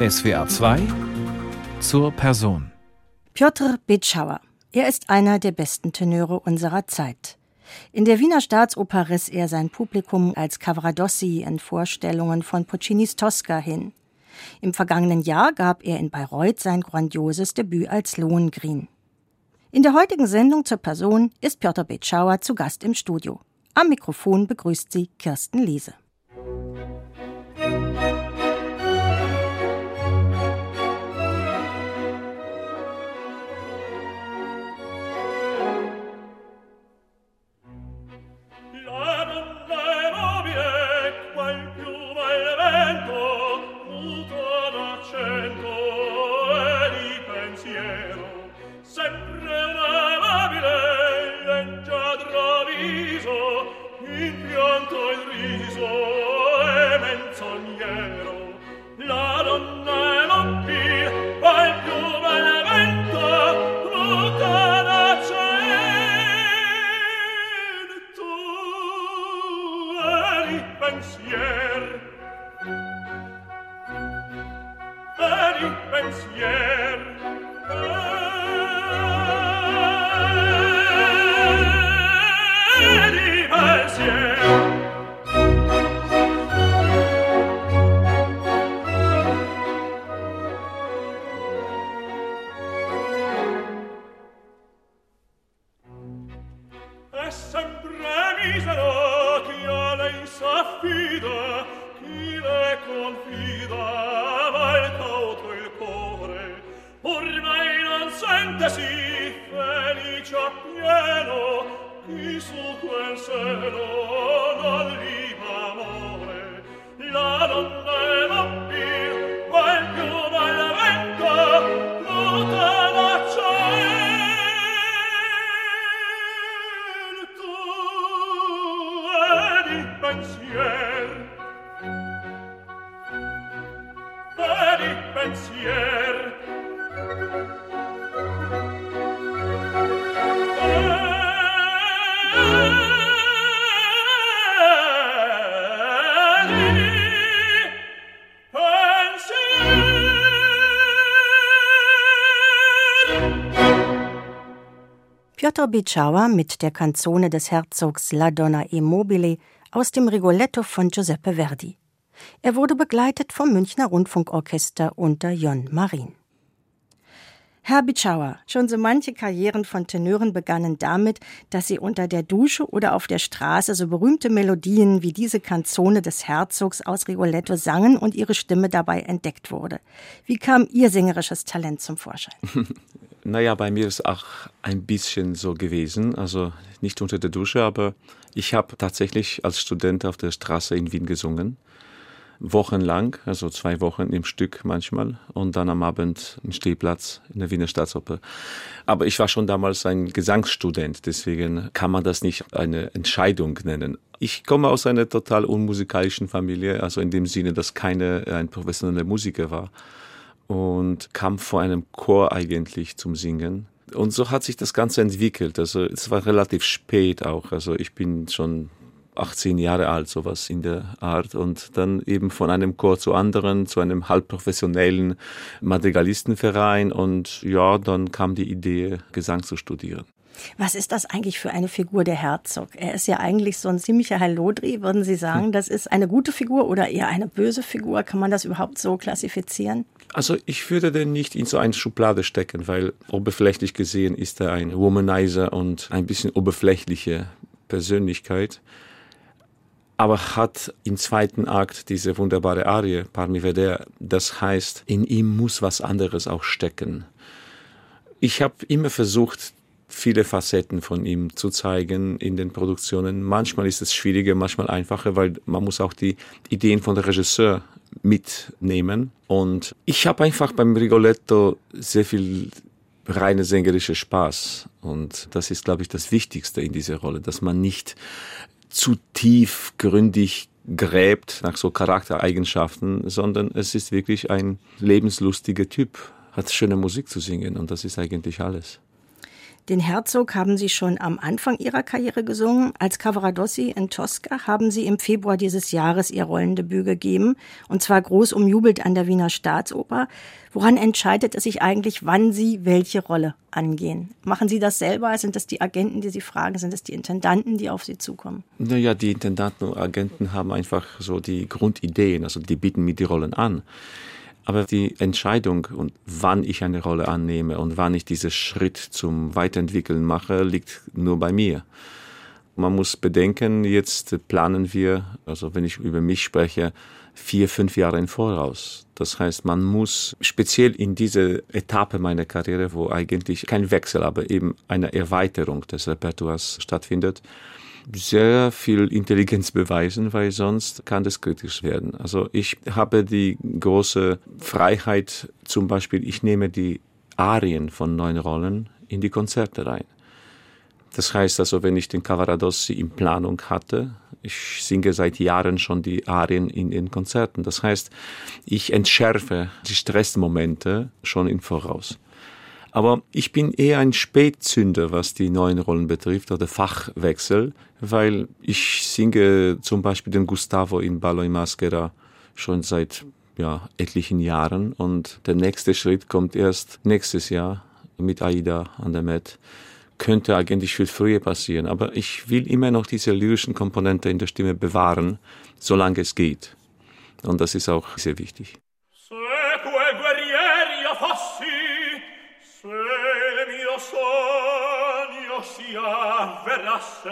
SWR 2 zur Person. Piotr Bitschauer. Er ist einer der besten Tenöre unserer Zeit. In der Wiener Staatsoper riss er sein Publikum als Cavaradossi in Vorstellungen von Puccinis Tosca hin. Im vergangenen Jahr gab er in Bayreuth sein grandioses Debüt als Lohengrin. In der heutigen Sendung zur Person ist Piotr Betschauer zu Gast im Studio. Am Mikrofon begrüßt sie Kirsten Liese. cielo Piotr Bicciauer mit der Kanzone des Herzogs La Donna e Mobile aus dem Rigoletto von Giuseppe Verdi. Er wurde begleitet vom Münchner Rundfunkorchester unter Jon Marin. Herr Bitschauer, schon so manche Karrieren von Tenören begannen damit, dass sie unter der Dusche oder auf der Straße so berühmte Melodien wie diese Kanzone des Herzogs aus Rigoletto sangen und ihre Stimme dabei entdeckt wurde. Wie kam Ihr sängerisches Talent zum Vorschein? Naja, bei mir ist auch ein bisschen so gewesen. Also nicht unter der Dusche, aber ich habe tatsächlich als Student auf der Straße in Wien gesungen. Wochenlang, also zwei Wochen im Stück manchmal und dann am Abend im Stehplatz in der Wiener Staatsoper. Aber ich war schon damals ein Gesangsstudent, deswegen kann man das nicht eine Entscheidung nennen. Ich komme aus einer total unmusikalischen Familie, also in dem Sinne, dass keine ein professioneller Musiker war und kam vor einem Chor eigentlich zum Singen. Und so hat sich das Ganze entwickelt. Also es war relativ spät auch. Also ich bin schon 18 Jahre alt, sowas in der Art. Und dann eben von einem Chor zu anderen, zu einem halbprofessionellen Madrigalistenverein. Und ja, dann kam die Idee, Gesang zu studieren. Was ist das eigentlich für eine Figur, der Herzog? Er ist ja eigentlich so ein ziemlicher Hallodri, würden Sie sagen. Hm. Das ist eine gute Figur oder eher eine böse Figur? Kann man das überhaupt so klassifizieren? Also ich würde den nicht in so eine Schublade stecken, weil oberflächlich gesehen ist er ein Womanizer und ein bisschen oberflächliche Persönlichkeit. Aber hat im zweiten Akt diese wunderbare Arie, Parmi Veder, das heißt, in ihm muss was anderes auch stecken. Ich habe immer versucht, viele Facetten von ihm zu zeigen in den Produktionen. Manchmal ist es schwieriger, manchmal einfacher, weil man muss auch die Ideen von der Regisseur mitnehmen. Und ich habe einfach beim Rigoletto sehr viel reine sängerische Spaß. Und das ist, glaube ich, das Wichtigste in dieser Rolle, dass man nicht zu tief gründig gräbt nach so Charaktereigenschaften, sondern es ist wirklich ein lebenslustiger Typ, hat schöne Musik zu singen und das ist eigentlich alles. Den Herzog haben Sie schon am Anfang Ihrer Karriere gesungen. Als Cavaradossi in Tosca haben Sie im Februar dieses Jahres Ihr Rollendebüt gegeben. Und zwar groß umjubelt an der Wiener Staatsoper. Woran entscheidet es sich eigentlich, wann Sie welche Rolle angehen? Machen Sie das selber? Sind das die Agenten, die Sie fragen? Sind das die Intendanten, die auf Sie zukommen? Naja, die Intendanten und Agenten haben einfach so die Grundideen, also die bieten mir die Rollen an. Aber die Entscheidung und wann ich eine Rolle annehme und wann ich diesen Schritt zum Weiterentwickeln mache, liegt nur bei mir. Man muss bedenken, jetzt planen wir, also wenn ich über mich spreche, vier, fünf Jahre im Voraus. Das heißt, man muss speziell in dieser Etappe meiner Karriere, wo eigentlich kein Wechsel, aber eben eine Erweiterung des Repertoires stattfindet, sehr viel Intelligenz beweisen, weil sonst kann das kritisch werden. Also ich habe die große Freiheit, zum Beispiel, ich nehme die Arien von neuen Rollen in die Konzerte rein. Das heißt also, wenn ich den Cavaradossi in Planung hatte, ich singe seit Jahren schon die Arien in den Konzerten. Das heißt, ich entschärfe die Stressmomente schon im Voraus. Aber ich bin eher ein Spätzünder, was die neuen Rollen betrifft oder Fachwechsel, weil ich singe zum Beispiel den Gustavo in Ballo in Maschera schon seit ja, etlichen Jahren und der nächste Schritt kommt erst nächstes Jahr mit Aida an der Met. Könnte eigentlich viel früher passieren, aber ich will immer noch diese lyrischen Komponente in der Stimme bewahren, solange es geht. Und das ist auch sehr wichtig. si avverasse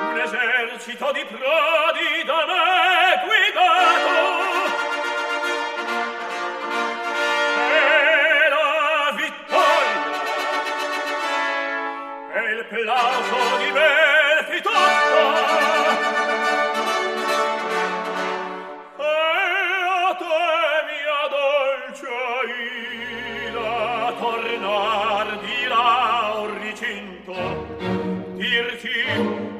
un esercito di prodi da me guidato. E la vittoria. E il plauso di me. cinto dirti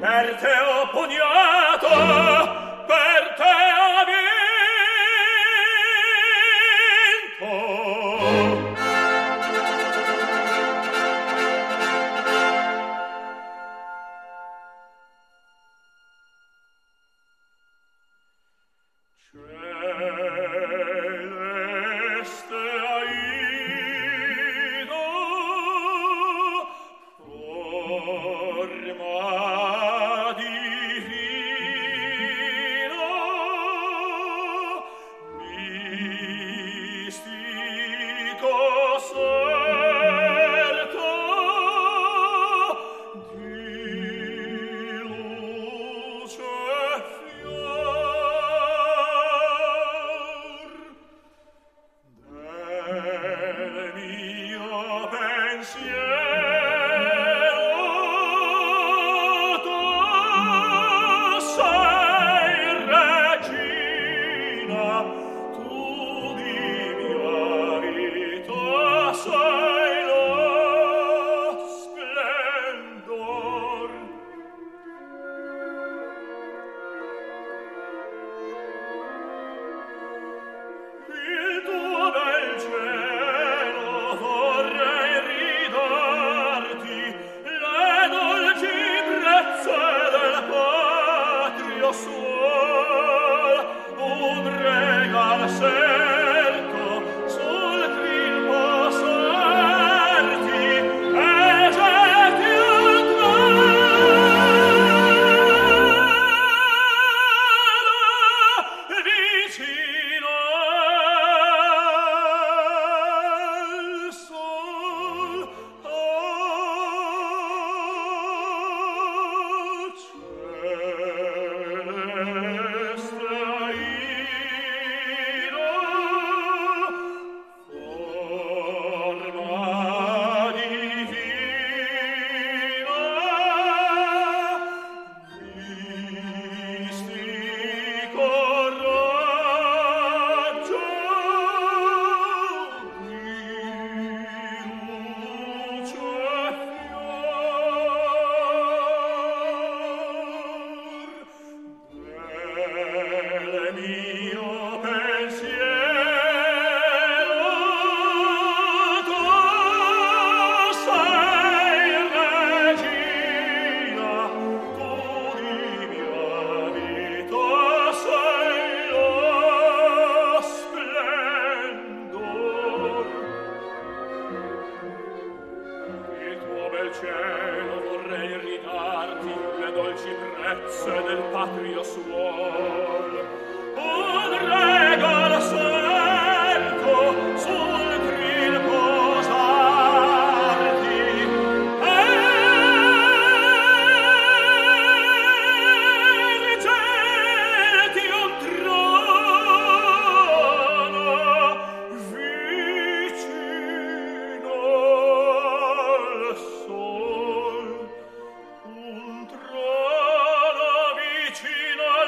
per te ho pugnato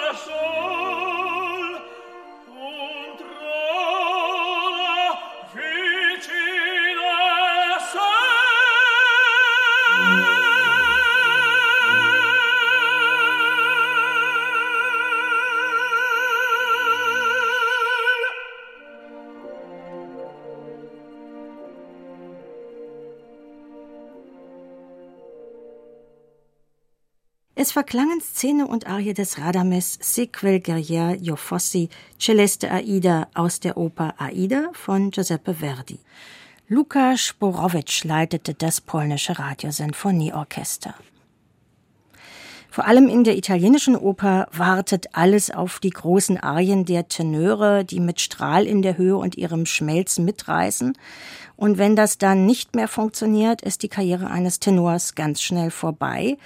I lasciò Es verklangen Szene und Arie des Radames Sequel Guerrier Jofossi Celeste Aida aus der Oper Aida von Giuseppe Verdi. Luka Sporowitsch leitete das polnische Radiosinfonieorchester. Vor allem in der italienischen Oper wartet alles auf die großen Arien der Tenöre, die mit Strahl in der Höhe und ihrem Schmelzen mitreißen. Und wenn das dann nicht mehr funktioniert, ist die Karriere eines Tenors ganz schnell vorbei.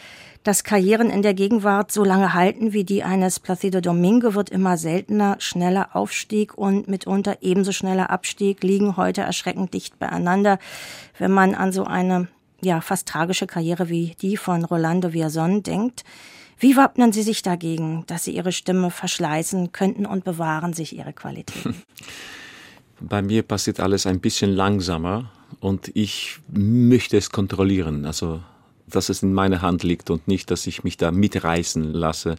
Dass Karrieren in der Gegenwart so lange halten wie die eines Placido Domingo wird immer seltener. Schneller Aufstieg und mitunter ebenso schneller Abstieg liegen heute erschreckend dicht beieinander. Wenn man an so eine ja fast tragische Karriere wie die von Rolando Villazon denkt, wie wappnen Sie sich dagegen, dass Sie Ihre Stimme verschleißen könnten und bewahren sich Ihre Qualität? Bei mir passiert alles ein bisschen langsamer und ich möchte es kontrollieren. Also dass es in meiner Hand liegt und nicht, dass ich mich da mitreißen lasse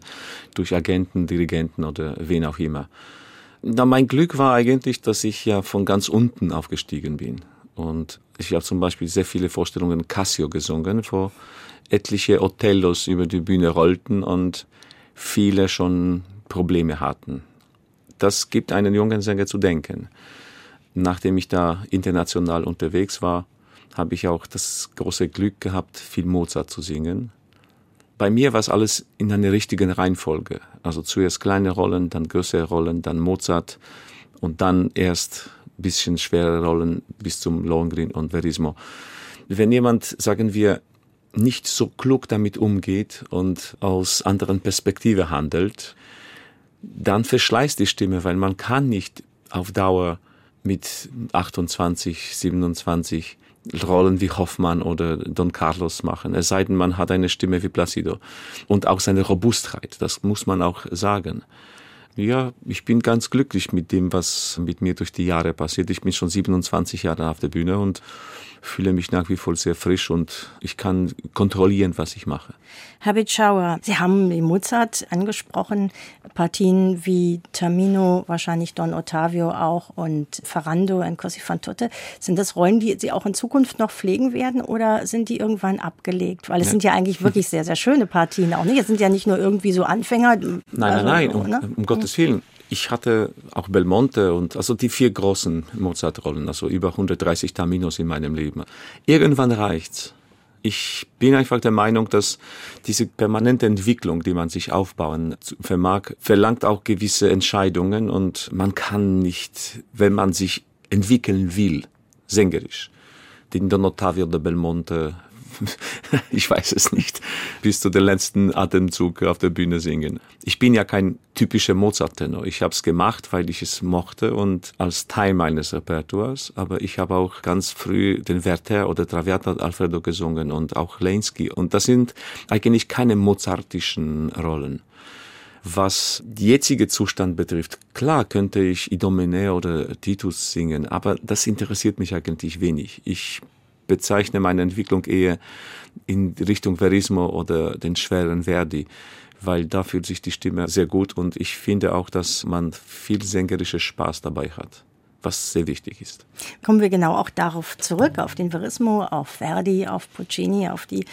durch Agenten, Dirigenten oder wen auch immer. Na, mein Glück war eigentlich, dass ich ja von ganz unten aufgestiegen bin. Und ich habe zum Beispiel sehr viele Vorstellungen Cassio gesungen, wo etliche Othellos über die Bühne rollten und viele schon Probleme hatten. Das gibt einen jungen Sänger zu denken. Nachdem ich da international unterwegs war, habe ich auch das große Glück gehabt, viel Mozart zu singen. Bei mir war es alles in einer richtigen Reihenfolge. Also zuerst kleine Rollen, dann größere Rollen, dann Mozart und dann erst bisschen schwere Rollen bis zum Lohengrin und Verismo. Wenn jemand, sagen wir, nicht so klug damit umgeht und aus anderen Perspektive handelt, dann verschleißt die Stimme, weil man kann nicht auf Dauer mit 28, 27 Rollen wie Hoffmann oder Don Carlos machen. Es sei denn, man hat eine Stimme wie Placido. Und auch seine Robustheit, das muss man auch sagen. Ja, ich bin ganz glücklich mit dem, was mit mir durch die Jahre passiert. Ich bin schon 27 Jahre auf der Bühne und fühle mich nach wie vor sehr frisch und ich kann kontrollieren, was ich mache. Herr Bitschauer, Sie haben Mozart angesprochen, Partien wie Tamino, wahrscheinlich Don Ottavio auch und Ferrando in Così fan tutte. Sind das Rollen, die Sie auch in Zukunft noch pflegen werden oder sind die irgendwann abgelegt? Weil es ja. sind ja eigentlich wirklich sehr, sehr schöne Partien auch nicht. Es sind ja nicht nur irgendwie so Anfänger. Nein, nein, nein, um, ne? um Gottes Willen. Ich hatte auch Belmonte und also die vier großen Mozart-Rollen, also über 130 Taminos in meinem Leben. Irgendwann reicht's. Ich bin einfach der Meinung, dass diese permanente Entwicklung, die man sich aufbauen vermag, verlangt auch gewisse Entscheidungen und man kann nicht, wenn man sich entwickeln will, sängerisch, den Don Ottavio de Belmonte ich weiß es nicht, bis zu den letzten Atemzug auf der Bühne singen. Ich bin ja kein typischer Mozart-Tenor. Ich habe es gemacht, weil ich es mochte und als Teil meines Repertoires. Aber ich habe auch ganz früh den Werther oder Traviata Alfredo gesungen und auch Lensky. Und das sind eigentlich keine mozartischen Rollen. Was jetzige Zustand betrifft, klar könnte ich Idomene oder Titus singen, aber das interessiert mich eigentlich wenig. Ich bezeichne meine Entwicklung eher in Richtung Verismo oder den schweren Verdi, weil da fühlt sich die Stimme sehr gut und ich finde auch, dass man viel sängerische Spaß dabei hat. Was sehr wichtig ist. Kommen wir genau auch darauf zurück, auf den Verismo, auf Verdi, auf Puccini, auf die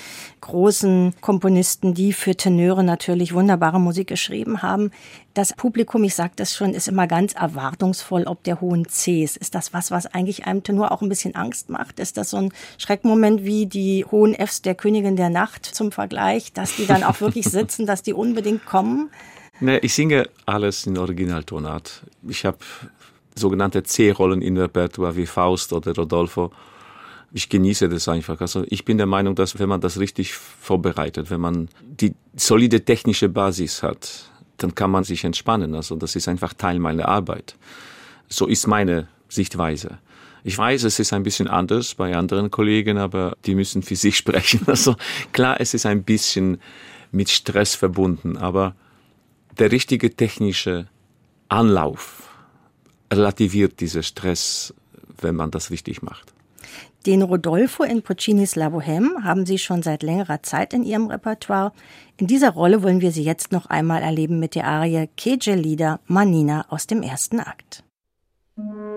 großen Komponisten, die für Tenöre natürlich wunderbare Musik geschrieben haben. Das Publikum, ich sage das schon, ist immer ganz erwartungsvoll, ob der hohen Cs. Ist das was, was eigentlich einem Tenor auch ein bisschen Angst macht? Ist das so ein Schreckmoment wie die hohen Fs der Königin der Nacht zum Vergleich, dass die dann auch wirklich sitzen, dass die unbedingt kommen? Ne, ich singe alles in Originaltonart. Ich habe sogenannte C-Rollen in Repertoire wie Faust oder Rodolfo. Ich genieße das einfach. Also ich bin der Meinung, dass wenn man das richtig vorbereitet, wenn man die solide technische Basis hat, dann kann man sich entspannen. Also das ist einfach Teil meiner Arbeit. So ist meine Sichtweise. Ich weiß, es ist ein bisschen anders bei anderen Kollegen, aber die müssen für sich sprechen. Also klar, es ist ein bisschen mit Stress verbunden, aber der richtige technische Anlauf relativiert dieser Stress, wenn man das richtig macht. Den Rodolfo in Puccinis La Bohème haben Sie schon seit längerer Zeit in Ihrem Repertoire. In dieser Rolle wollen wir Sie jetzt noch einmal erleben mit der Arie Che gelida Manina aus dem ersten Akt. Che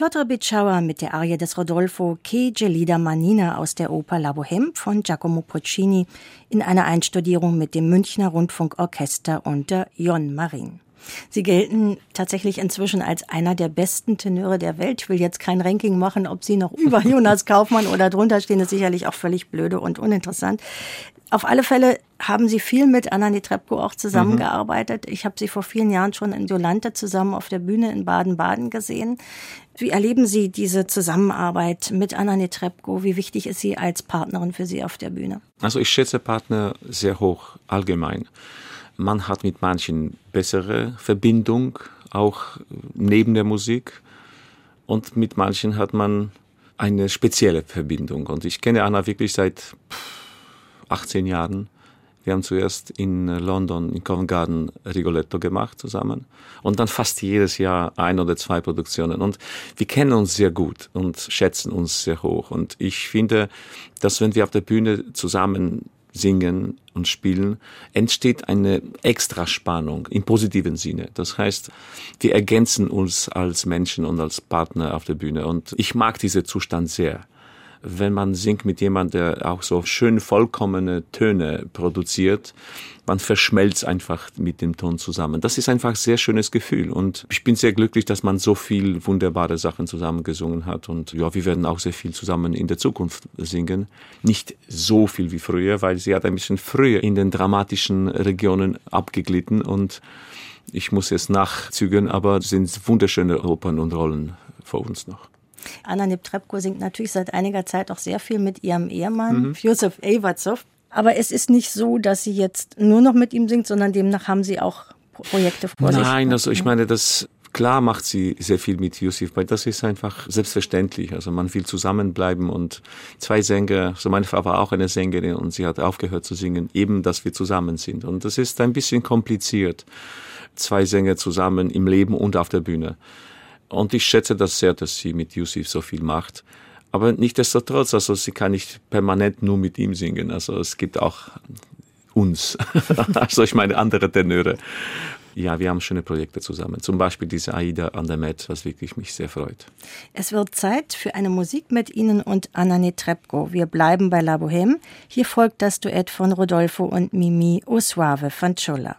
Piotr Bitschauer mit der Arie des Rodolfo Che Gelida Manina aus der Oper La Bohème von Giacomo Puccini in einer Einstudierung mit dem Münchner Rundfunkorchester unter Jon Marin. Sie gelten tatsächlich inzwischen als einer der besten Tenöre der Welt. Ich will jetzt kein Ranking machen, ob Sie noch über Jonas Kaufmann oder drunter stehen, ist sicherlich auch völlig blöde und uninteressant. Auf alle Fälle haben Sie viel mit Anna Netrebko auch zusammengearbeitet. Mhm. Ich habe Sie vor vielen Jahren schon in Jolante zusammen auf der Bühne in Baden-Baden gesehen. Wie erleben Sie diese Zusammenarbeit mit Anna Netrebko? Wie wichtig ist sie als Partnerin für Sie auf der Bühne? Also ich schätze Partner sehr hoch allgemein. Man hat mit manchen bessere Verbindung, auch neben der Musik. Und mit manchen hat man eine spezielle Verbindung. Und ich kenne Anna wirklich seit 18 Jahren. Wir haben zuerst in London, in Covent Garden, Rigoletto gemacht zusammen und dann fast jedes Jahr ein oder zwei Produktionen. Und wir kennen uns sehr gut und schätzen uns sehr hoch. Und ich finde, dass wenn wir auf der Bühne zusammen singen und spielen, entsteht eine Extraspannung im positiven Sinne. Das heißt, wir ergänzen uns als Menschen und als Partner auf der Bühne. Und ich mag diesen Zustand sehr wenn man singt mit jemandem, der auch so schön vollkommene Töne produziert, man verschmelzt einfach mit dem Ton zusammen. Das ist einfach ein sehr schönes Gefühl und ich bin sehr glücklich, dass man so viel wunderbare Sachen zusammen gesungen hat und ja, wir werden auch sehr viel zusammen in der Zukunft singen. Nicht so viel wie früher, weil sie hat ein bisschen früher in den dramatischen Regionen abgeglitten und ich muss jetzt nachzügen, aber es sind wunderschöne Opern und Rollen vor uns noch. Anna Neptrepko singt natürlich seit einiger Zeit auch sehr viel mit ihrem Ehemann, mhm. Josef Evatsov. Aber es ist nicht so, dass sie jetzt nur noch mit ihm singt, sondern demnach haben sie auch Projekte vor sich. Nein, also ich meine, das klar macht sie sehr viel mit Yusuf, weil das ist einfach selbstverständlich. Also man will zusammenbleiben und zwei Sänger, so also meine Frau war auch eine Sängerin und sie hat aufgehört zu singen, eben, dass wir zusammen sind. Und das ist ein bisschen kompliziert. Zwei Sänger zusammen im Leben und auf der Bühne. Und ich schätze das sehr, dass sie mit Yusuf so viel macht. Aber nichtdestotrotz, also sie kann nicht permanent nur mit ihm singen. Also es gibt auch uns, also ich meine andere Tenöre. Ja, wir haben schöne Projekte zusammen. Zum Beispiel diese Aida an der Met, was wirklich mich sehr freut. Es wird Zeit für eine Musik mit Ihnen und Anna Netrebko. Wir bleiben bei La Bohème. Hier folgt das Duett von Rodolfo und Mimi O Suave Fanciola.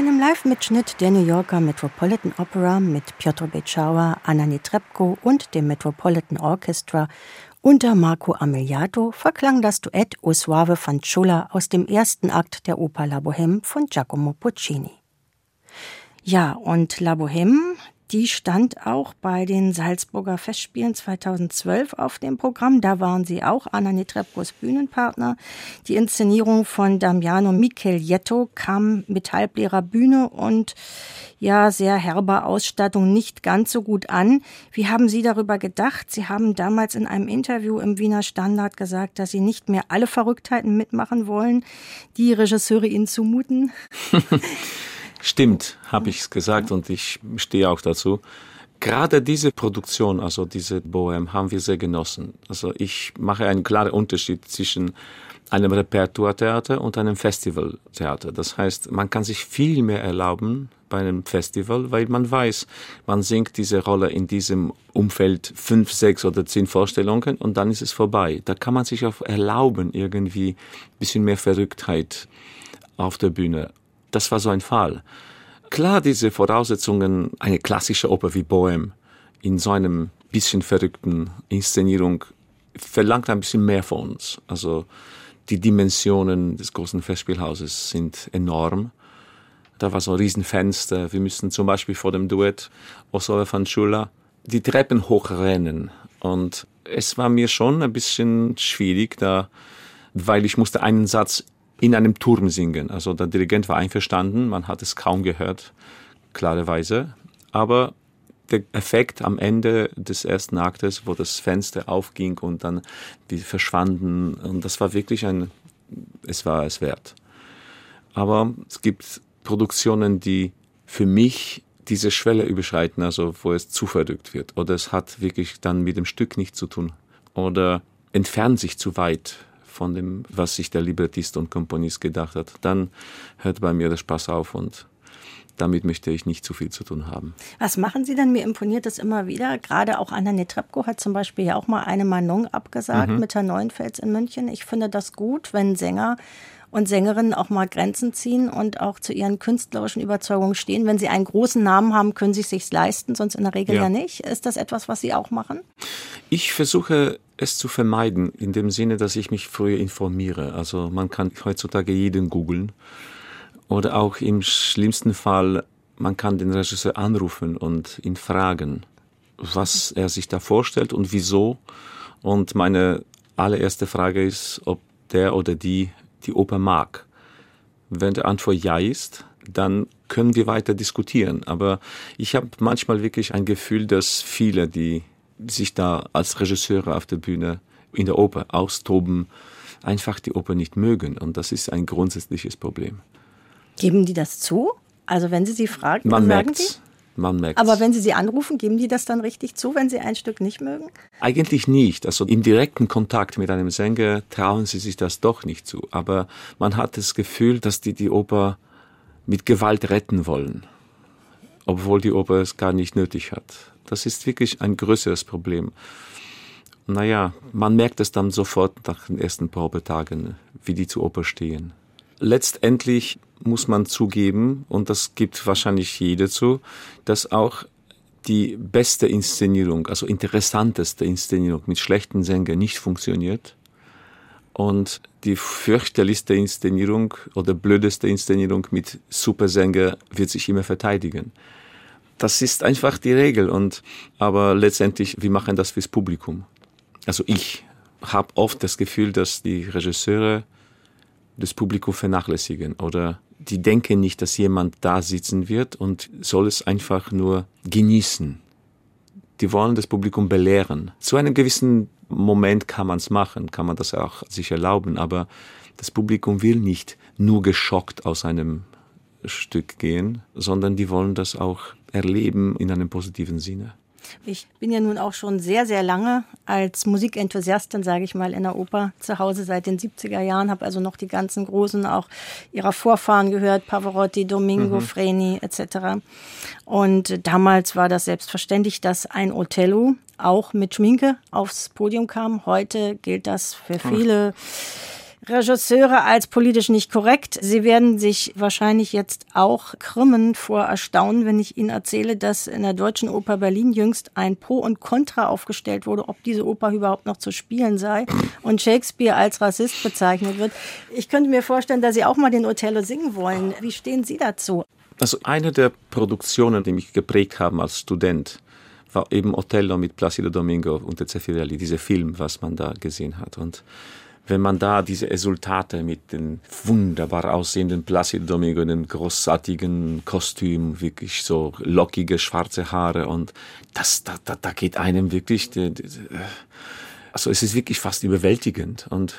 Einem Live-Mitschnitt der New Yorker Metropolitan Opera mit Piotr Beczała, Anna Netrebko und dem Metropolitan Orchestra unter Marco Amiliato verklang das Duett O Suave Fanciulla aus dem ersten Akt der Oper La Bohème von Giacomo Puccini. Ja, und La Bohème, die stand auch bei den Salzburger Festspielen 2012 auf dem Programm. Da waren sie auch Anna Netrebkos Bühnenpartner. Die Inszenierung von Damiano Michelietto kam mit halbleerer Bühne und ja, sehr herber Ausstattung nicht ganz so gut an. Wie haben Sie darüber gedacht? Sie haben damals in einem Interview im Wiener Standard gesagt, dass Sie nicht mehr alle Verrücktheiten mitmachen wollen, die Regisseure Ihnen zumuten. Stimmt, habe ich gesagt und ich stehe auch dazu. Gerade diese Produktion, also diese Bohem, haben wir sehr genossen. Also ich mache einen klaren Unterschied zwischen einem Repertoiretheater und einem Festivaltheater. Das heißt, man kann sich viel mehr erlauben bei einem Festival, weil man weiß, man singt diese Rolle in diesem Umfeld fünf, sechs oder zehn Vorstellungen und dann ist es vorbei. Da kann man sich auch erlauben, irgendwie ein bisschen mehr Verrücktheit auf der Bühne das war so ein Fall. Klar, diese Voraussetzungen, eine klassische Oper wie Bohem in so einem bisschen verrückten Inszenierung verlangt ein bisschen mehr von uns. Also die Dimensionen des großen Festspielhauses sind enorm. Da war so ein Riesenfenster. Wir müssen zum Beispiel vor dem Duett Osola van Schula die Treppen hochrennen. Und es war mir schon ein bisschen schwierig da, weil ich musste einen Satz in einem Turm singen. Also der Dirigent war einverstanden, man hat es kaum gehört, klarerweise. Aber der Effekt am Ende des ersten Aktes, wo das Fenster aufging und dann die verschwanden, und das war wirklich ein, es war es wert. Aber es gibt Produktionen, die für mich diese Schwelle überschreiten, also wo es zu verrückt wird. Oder es hat wirklich dann mit dem Stück nichts zu tun. Oder entfernt sich zu weit von dem, was sich der Librettist und Komponist gedacht hat, dann hört bei mir der Spaß auf und damit möchte ich nicht zu viel zu tun haben. Was machen Sie denn? Mir imponiert das immer wieder. Gerade auch Anna Netrebko hat zum Beispiel ja auch mal eine Manon abgesagt mhm. mit Herrn Neuenfels in München. Ich finde das gut, wenn Sänger und Sängerinnen auch mal Grenzen ziehen und auch zu ihren künstlerischen Überzeugungen stehen. Wenn sie einen großen Namen haben, können sie es sich leisten, sonst in der Regel ja. ja nicht. Ist das etwas, was Sie auch machen? Ich versuche es zu vermeiden, in dem Sinne, dass ich mich früher informiere. Also man kann heutzutage jeden googeln. Oder auch im schlimmsten Fall, man kann den Regisseur anrufen und ihn fragen, was er sich da vorstellt und wieso. Und meine allererste Frage ist, ob der oder die die Oper mag. Wenn die Antwort ja ist, dann können wir weiter diskutieren. Aber ich habe manchmal wirklich ein Gefühl, dass viele, die sich da als Regisseure auf der Bühne in der Oper austoben, einfach die Oper nicht mögen. Und das ist ein grundsätzliches Problem. Geben die das zu? Also wenn Sie sie fragen, Man. Sie? Man merkt's. Aber wenn Sie sie anrufen, geben die das dann richtig zu, wenn Sie ein Stück nicht mögen? Eigentlich nicht. Also im direkten Kontakt mit einem Sänger trauen sie sich das doch nicht zu. Aber man hat das Gefühl, dass die die Oper mit Gewalt retten wollen, obwohl die Oper es gar nicht nötig hat. Das ist wirklich ein größeres Problem. Naja, man merkt es dann sofort nach den ersten Probetagen, wie die zur Oper stehen. Letztendlich muss man zugeben, und das gibt wahrscheinlich jeder zu, dass auch die beste Inszenierung, also interessanteste Inszenierung mit schlechten Sängern nicht funktioniert. Und die fürchterlichste Inszenierung oder blödeste Inszenierung mit Supersänger wird sich immer verteidigen. Das ist einfach die Regel. Und, aber letztendlich, wir machen das fürs Publikum. Also ich habe oft das Gefühl, dass die Regisseure das Publikum vernachlässigen oder die denken nicht, dass jemand da sitzen wird und soll es einfach nur genießen. Die wollen das Publikum belehren. Zu einem gewissen Moment kann man es machen, kann man das auch sich erlauben, aber das Publikum will nicht nur geschockt aus einem Stück gehen, sondern die wollen das auch erleben in einem positiven Sinne. Ich bin ja nun auch schon sehr, sehr lange als Musikenthusiastin, sage ich mal, in der Oper zu Hause seit den 70er Jahren, habe also noch die ganzen großen auch ihrer Vorfahren gehört, Pavarotti, Domingo, mhm. Freni etc. Und damals war das selbstverständlich, dass ein Othello auch mit Schminke aufs Podium kam. Heute gilt das für viele. Ach Regisseure als politisch nicht korrekt. Sie werden sich wahrscheinlich jetzt auch krümmen vor Erstaunen, wenn ich Ihnen erzähle, dass in der Deutschen Oper Berlin jüngst ein Pro und Contra aufgestellt wurde, ob diese Oper überhaupt noch zu spielen sei und Shakespeare als Rassist bezeichnet wird. Ich könnte mir vorstellen, dass Sie auch mal den Othello singen wollen. Wie stehen Sie dazu? Also eine der Produktionen, die mich geprägt haben als Student, war eben Othello mit Placido Domingo und der Zeffirelli, dieser Film, was man da gesehen hat. Und wenn man da diese Resultate mit den wunderbar aussehenden Placido Domingo, den großartigen Kostüm, wirklich so lockige schwarze Haare und das, da, da, da geht einem wirklich, also es ist wirklich fast überwältigend und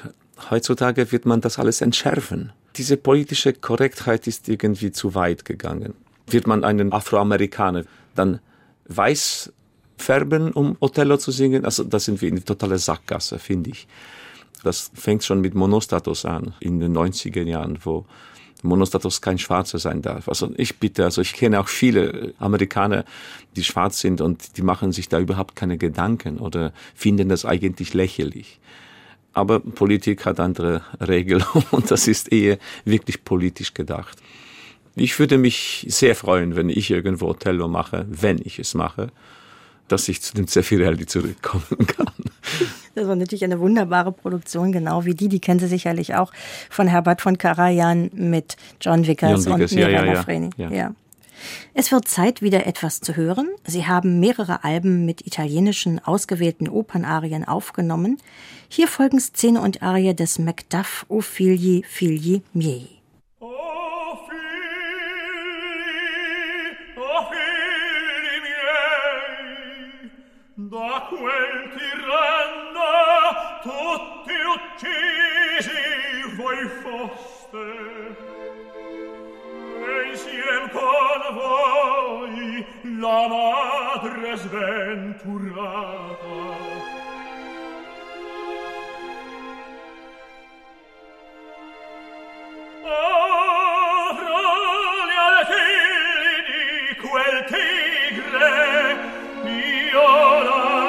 heutzutage wird man das alles entschärfen. Diese politische Korrektheit ist irgendwie zu weit gegangen. Wird man einen Afroamerikaner dann weiß färben, um Othello zu singen? Also das sind wir in die totale Sackgasse, finde ich. Das fängt schon mit Monostatus an, in den 90er Jahren, wo Monostatus kein Schwarzer sein darf. Also ich bitte, also ich kenne auch viele Amerikaner, die schwarz sind und die machen sich da überhaupt keine Gedanken oder finden das eigentlich lächerlich. Aber Politik hat andere Regeln und das ist eher wirklich politisch gedacht. Ich würde mich sehr freuen, wenn ich irgendwo Othello mache, wenn ich es mache, dass ich zu dem Zeffirelli zurückkommen kann. Das war natürlich eine wunderbare Produktion, genau wie die. Die kennen Sie sicherlich auch von Herbert von Karajan mit John Vickers, John Vickers und Mirella ja, ja, Freni. Ja. ja. Es wird Zeit, wieder etwas zu hören. Sie haben mehrere Alben mit italienischen ausgewählten Opernarien aufgenommen. Hier folgen Szene und Arie des Macduff O figli, figli miei. da quel tiranno tutti uccisi voi foste. E insiem con voi la madre sventurata. Ah, Avrali alle figli quel tigre io la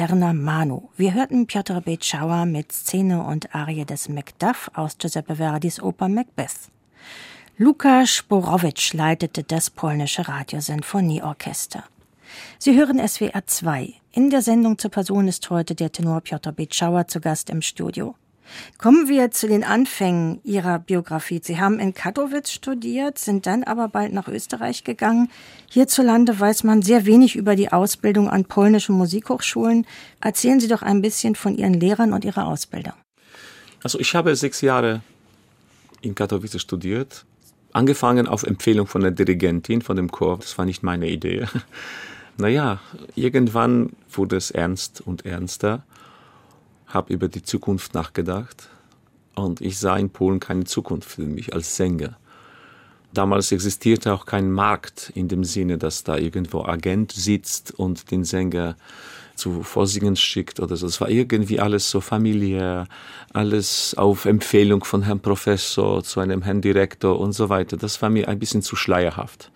alla paterna mano. Wir hörten Piotr Beczauer mit Szene und Arie des Macduff aus Giuseppe Verdis Oper Macbeth. Luka Sporowitsch leitete das polnische Radiosinfonieorchester. Sie hören SWR 2. In der Sendung zur Person ist heute der Tenor Piotr Beczauer zu Gast im Studio. Kommen wir zu den Anfängen Ihrer Biografie. Sie haben in Katowice studiert, sind dann aber bald nach Österreich gegangen. Hierzulande weiß man sehr wenig über die Ausbildung an polnischen Musikhochschulen. Erzählen Sie doch ein bisschen von Ihren Lehrern und Ihrer Ausbildung. Also ich habe sechs Jahre in Katowice studiert, angefangen auf Empfehlung von der Dirigentin von dem Chor. Das war nicht meine Idee. Naja, irgendwann wurde es ernst und ernster habe über die Zukunft nachgedacht und ich sah in Polen keine Zukunft für mich als Sänger. Damals existierte auch kein Markt in dem Sinne, dass da irgendwo Agent sitzt und den Sänger zu Vorsingen schickt oder so. Es war irgendwie alles so familiär, alles auf Empfehlung von Herrn Professor zu einem Herrn Direktor und so weiter. Das war mir ein bisschen zu schleierhaft.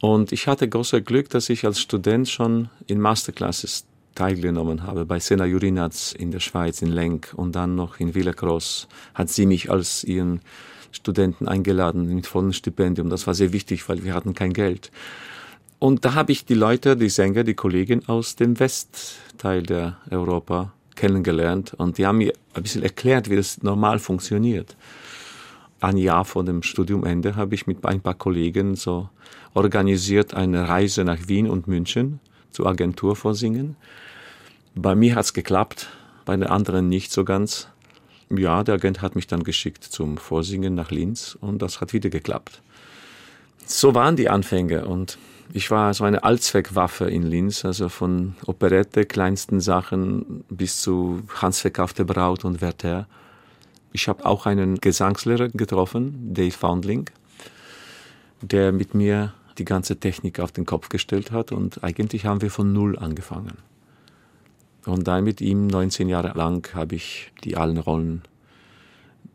Und ich hatte große Glück, dass ich als Student schon in Masterclasses teilgenommen habe bei Sena Jurinaz in der Schweiz, in Lenk und dann noch in Villacross, hat sie mich als ihren Studenten eingeladen mit vollem Stipendium. Das war sehr wichtig, weil wir hatten kein Geld. Und da habe ich die Leute, die Sänger, die Kollegen aus dem Westteil der Europa kennengelernt und die haben mir ein bisschen erklärt, wie das normal funktioniert. Ein Jahr vor dem Studiumende habe ich mit ein paar Kollegen so organisiert eine Reise nach Wien und München zur Agentur vorsingen. Bei mir hat's geklappt, bei den anderen nicht so ganz. Ja, der Agent hat mich dann geschickt zum Vorsingen nach Linz und das hat wieder geklappt. So waren die Anfänge und ich war so eine Allzweckwaffe in Linz, also von Operette, kleinsten Sachen bis zu Hans verkaufte Braut und Werther. Ich habe auch einen Gesangslehrer getroffen, Dave Foundling, der mit mir die ganze Technik auf den Kopf gestellt hat und eigentlich haben wir von Null angefangen. Und dann mit ihm 19 Jahre lang habe ich die allen Rollen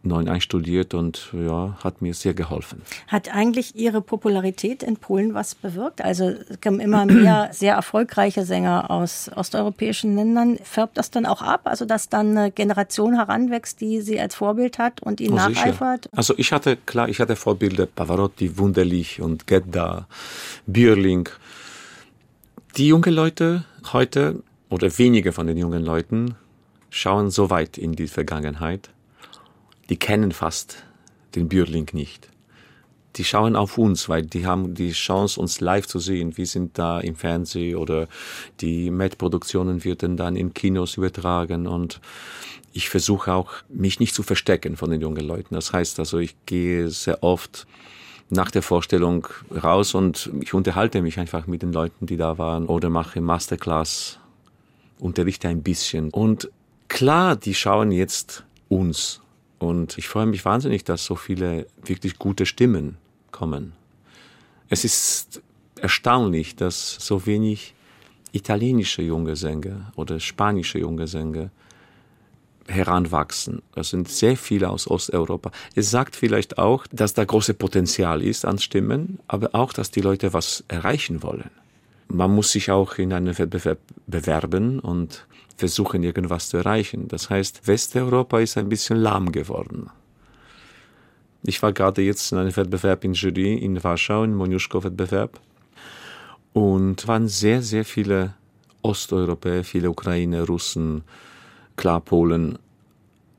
neu einstudiert und ja, hat mir sehr geholfen. Hat eigentlich Ihre Popularität in Polen was bewirkt? Also es kommen immer mehr sehr erfolgreiche Sänger aus osteuropäischen Ländern. Färbt das dann auch ab? Also dass dann eine Generation heranwächst, die Sie als Vorbild hat und Ihnen oh, nacheifert? Sicher. Also ich hatte, klar, ich hatte Vorbilder, Pavarotti, Wunderlich und Gedda, Bierling. Die jungen Leute heute oder wenige von den jungen Leuten schauen so weit in die Vergangenheit. Die kennen fast den Bürling nicht. Die schauen auf uns, weil die haben die Chance, uns live zu sehen. Wir sind da im Fernsehen oder die Met-Produktionen werden dann in Kinos übertragen und ich versuche auch, mich nicht zu verstecken von den jungen Leuten. Das heißt also, ich gehe sehr oft nach der Vorstellung raus und ich unterhalte mich einfach mit den Leuten, die da waren oder mache Masterclass unterrichte ein bisschen. Und klar, die schauen jetzt uns. Und ich freue mich wahnsinnig, dass so viele wirklich gute Stimmen kommen. Es ist erstaunlich, dass so wenig italienische junge Sänger oder spanische junge Sänger heranwachsen. Das sind sehr viele aus Osteuropa. Es sagt vielleicht auch, dass da große Potenzial ist an Stimmen, aber auch, dass die Leute was erreichen wollen man muss sich auch in einem Wettbewerb bewerben und versuchen, irgendwas zu erreichen. Das heißt, Westeuropa ist ein bisschen lahm geworden. Ich war gerade jetzt in einem Wettbewerb in Jury in Warschau, im Moniuszko-Wettbewerb. Und waren sehr, sehr viele Osteuropäer, viele Ukrainer, Russen, klar Polen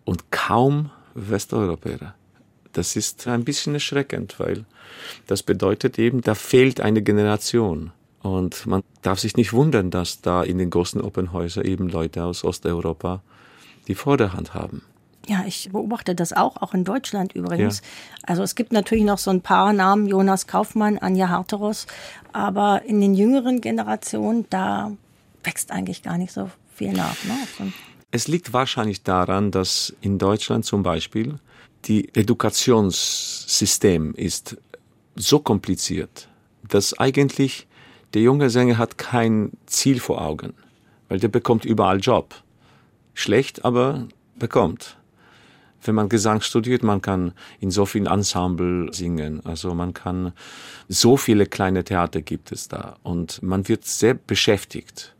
und kaum Westeuropäer. Das ist ein bisschen erschreckend, weil das bedeutet eben, da fehlt eine Generation. Und man darf sich nicht wundern, dass da in den großen Opernhäusern eben Leute aus Osteuropa die Vorderhand haben. Ja, ich beobachte das auch, auch in Deutschland übrigens. Ja. Also es gibt natürlich noch so ein paar Namen, Jonas Kaufmann, Anja Harteros, aber in den jüngeren Generationen, da wächst eigentlich gar nicht so viel nach. Ne? Es liegt wahrscheinlich daran, dass in Deutschland zum Beispiel die Edukationssystem ist so kompliziert, dass eigentlich Der junge Sänger hat kein Ziel vor Augen, weil der bekommt überall Job. Schlecht, aber bekommt. Wenn man Gesang studiert, man kann in so vielen Ensemble singen. Also man kann, so viele kleine Theater gibt es da. Und man wird sehr beschäftigt.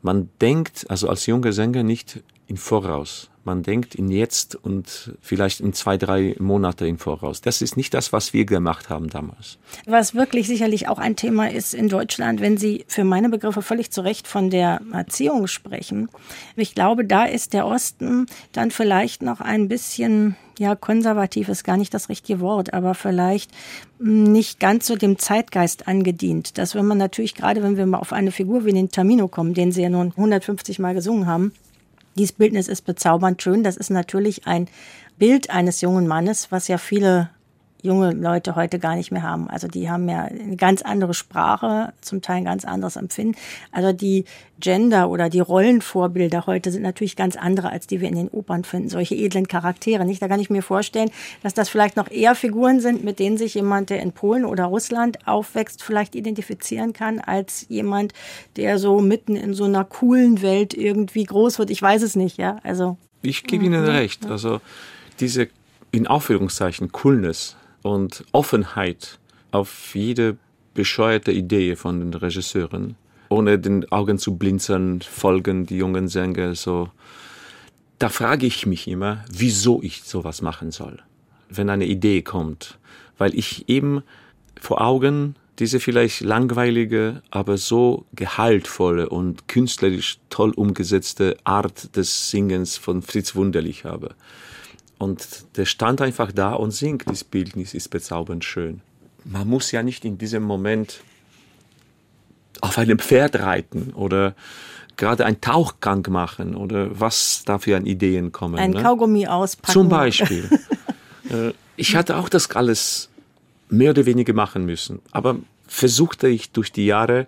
Man denkt also als junger Sänger nicht im Voraus. Man denkt in jetzt und vielleicht in zwei, drei Monate im Voraus. Das ist nicht das, was wir gemacht haben damals. Was wirklich sicherlich auch ein Thema ist in Deutschland, wenn Sie für meine Begriffe völlig zu Recht von der Erziehung sprechen. Ich glaube, da ist der Osten dann vielleicht noch ein bisschen ja, konservativ ist gar nicht das richtige Wort, aber vielleicht nicht ganz so dem Zeitgeist angedient. Dass wenn man natürlich, gerade wenn wir mal auf eine Figur wie den Tamino kommen, den sie ja nun 150 Mal gesungen haben, dieses Bildnis ist bezaubernd schön. Das ist natürlich ein Bild eines jungen Mannes, was ja viele junge Leute heute gar nicht mehr haben. Also die haben ja eine ganz andere Sprache, zum Teil ein ganz anderes Empfinden. Also die Gender oder die Rollenvorbilder heute sind natürlich ganz andere, als die wir in den Opern finden. Solche edlen Charaktere. Nicht? Da kann ich mir vorstellen, dass das vielleicht noch eher Figuren sind, mit denen sich jemand, der in Polen oder Russland aufwächst, vielleicht identifizieren kann, als jemand, der so mitten in so einer coolen Welt irgendwie groß wird. Ich weiß es nicht, ja. Also. Ich gebe Ihnen recht. Also diese in Aufführungszeichen Coolness und Offenheit auf jede bescheuerte Idee von den Regisseuren, ohne den Augen zu blinzeln, folgen die jungen Sänger so. Da frage ich mich immer, wieso ich sowas machen soll, wenn eine Idee kommt, weil ich eben vor Augen diese vielleicht langweilige, aber so gehaltvolle und künstlerisch toll umgesetzte Art des Singens von Fritz Wunderlich habe. Und der stand einfach da und singt. Das Bildnis ist bezaubernd schön. Man muss ja nicht in diesem Moment auf einem Pferd reiten oder gerade einen Tauchgang machen oder was da für an Ideen kommen. Ein ne? Kaugummi auspacken. Zum Beispiel. Äh, ich hatte auch das alles mehr oder weniger machen müssen, aber versuchte ich durch die Jahre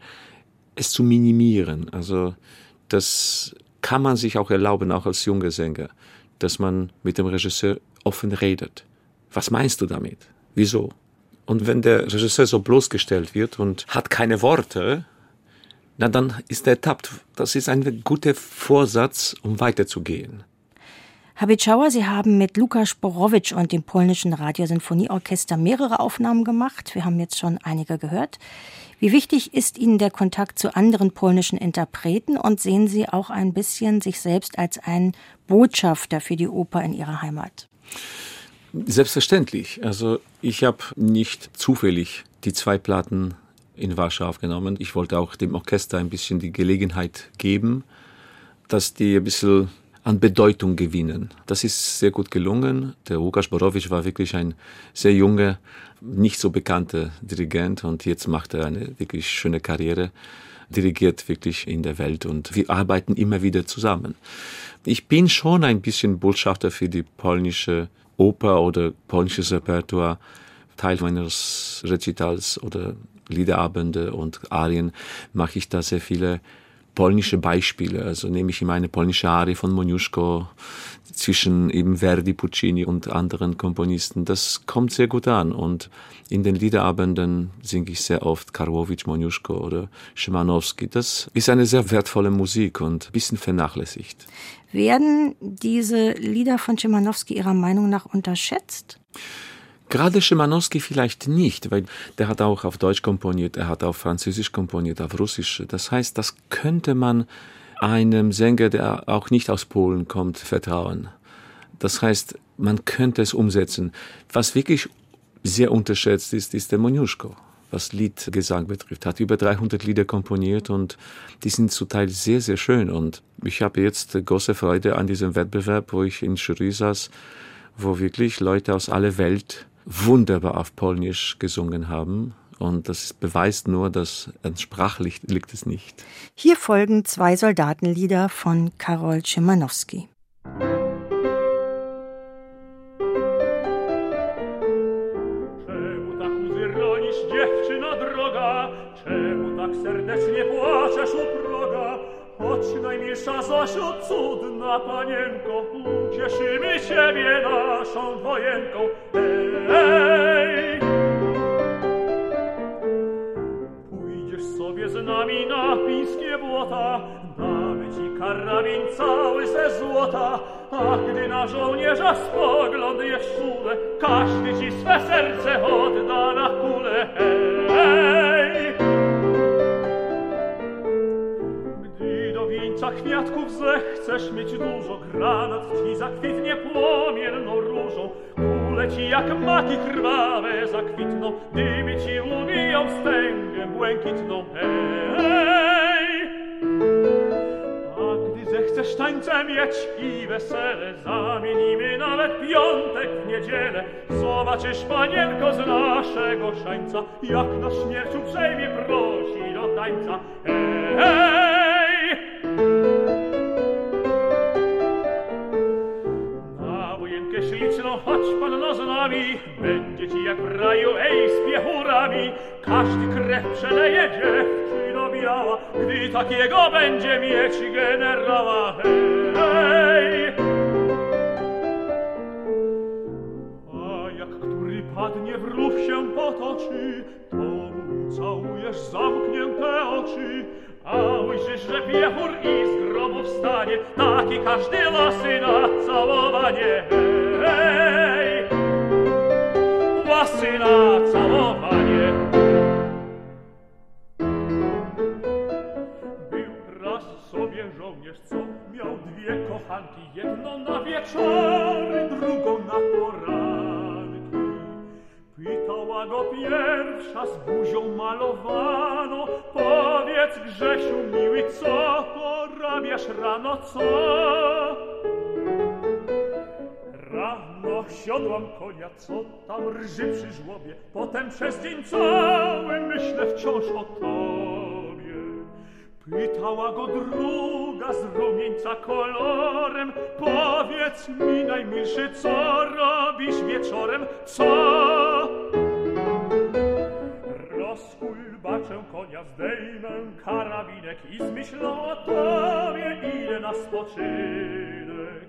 es zu minimieren. Also das kann man sich auch erlauben, auch als junger Sänger dass man mit dem Regisseur offen redet. Was meinst du damit? Wieso? Und wenn der Regisseur so bloßgestellt wird und hat keine Worte, na dann ist er ertappt. Das ist ein guter Vorsatz, um weiterzugehen. Habitschauer, Sie haben mit Lukas Borowicz und dem polnischen Radiosinfonieorchester mehrere Aufnahmen gemacht. Wir haben jetzt schon einige gehört. Wie wichtig ist Ihnen der Kontakt zu anderen polnischen Interpreten und sehen Sie auch ein bisschen sich selbst als ein Botschafter für die Oper in Ihrer Heimat? Selbstverständlich. Also ich habe nicht zufällig die zwei Platten in Warschau aufgenommen. Ich wollte auch dem Orchester ein bisschen die Gelegenheit geben, dass die ein bisschen an Bedeutung gewinnen. Das ist sehr gut gelungen. Der Łukasz Borowicz war wirklich ein sehr junger, nicht so bekannter Dirigent und jetzt macht er eine wirklich schöne Karriere, dirigiert wirklich in der Welt und wir arbeiten immer wieder zusammen. Ich bin schon ein bisschen Botschafter für die polnische Oper oder polnisches Repertoire. Teil meines Recitals oder Liederabende und Arien mache ich da sehr viele polnische Beispiele. Also nehme ich immer eine polnische Arie von Moniuszko zwischen eben Verdi, Puccini und anderen Komponisten. Das kommt sehr gut an. Und in den Liederabenden singe ich sehr oft Karłowicz, Moniuszko oder Szymanowski. Das ist eine sehr wertvolle Musik und ein bisschen vernachlässigt. Werden diese Lieder von Szymanowski Ihrer Meinung nach unterschätzt? Gerade Szymanowski vielleicht nicht, weil der hat auch auf Deutsch komponiert, er hat auf Französisch komponiert, auf Russisch. Das heißt, das könnte man einem Sänger, der auch nicht aus Polen kommt, vertrauen. Das heißt, man könnte es umsetzen. Was wirklich sehr unterschätzt ist, ist der Moniuszko, was Liedgesang betrifft. Hat über 300 Lieder komponiert und die sind zum Teil sehr, sehr schön. Und ich habe jetzt große Freude an diesem Wettbewerb, wo ich in Jury saß, wo wirklich Leute aus aller Welt wunderbar auf Polnisch gesungen haben. Und das beweist nur, dass sprachlich liegt es nicht. Hier folgen zwei Soldatenlieder von Karol proga? Chodź najmilsza Zosiu, cudna panienko, ucieszymy Ciebie naszą wojenką. nami napiskie błota, damy ci karabin cały ze złota, a gdy na żołnierza spogląd jeszczule, każdy ci swe serce odda na kule. Hej! Gdy do wieńca kwiatków zechcesz mieć dużo, granat ci zakwitnie płomienną różą, kule ci jak maki krwawe zakwitną, dymy ci ubiją wstęgę błękitną. Hej! A gdy zechcesz tańce mieć i wesele, zamienimy nawet piątek w niedzielę. Zobaczysz, panienko z naszego szańca, jak na śmierć uprzejmie prosi do tańca. Hej! Nami, będzie ci jak w raju, ej, z piechurami. Każdy krew przeleje dziewczyno biała, gdy takiego będzie mieć generała. Hej! A jak który padnie w rów się potoczy, to mu całujesz zamknięte oczy, a ujrzysz, że piechur i z grobu wstanie, taki każdy lasy na całowanie. Hej! Łasy na całowanie. Był raz sobie żołnierz, co miał dwie kochanki, jedną na wieczory, drugą na poranki. Pytała go pierwsza z buzią malowano, powiedz Grzesiu miły, co porabiasz rano, co? Rano siodłam konia, co tam rży przy żłobie, potem przez dzień cały myślę wciąż o tobie. Pytała go druga z rumieńca kolorem, powiedz mi najmilszy, co robisz wieczorem, co? Rozkulbaczę konia, zdejmę karabinek i z myślą o tobie, idę na spoczynek.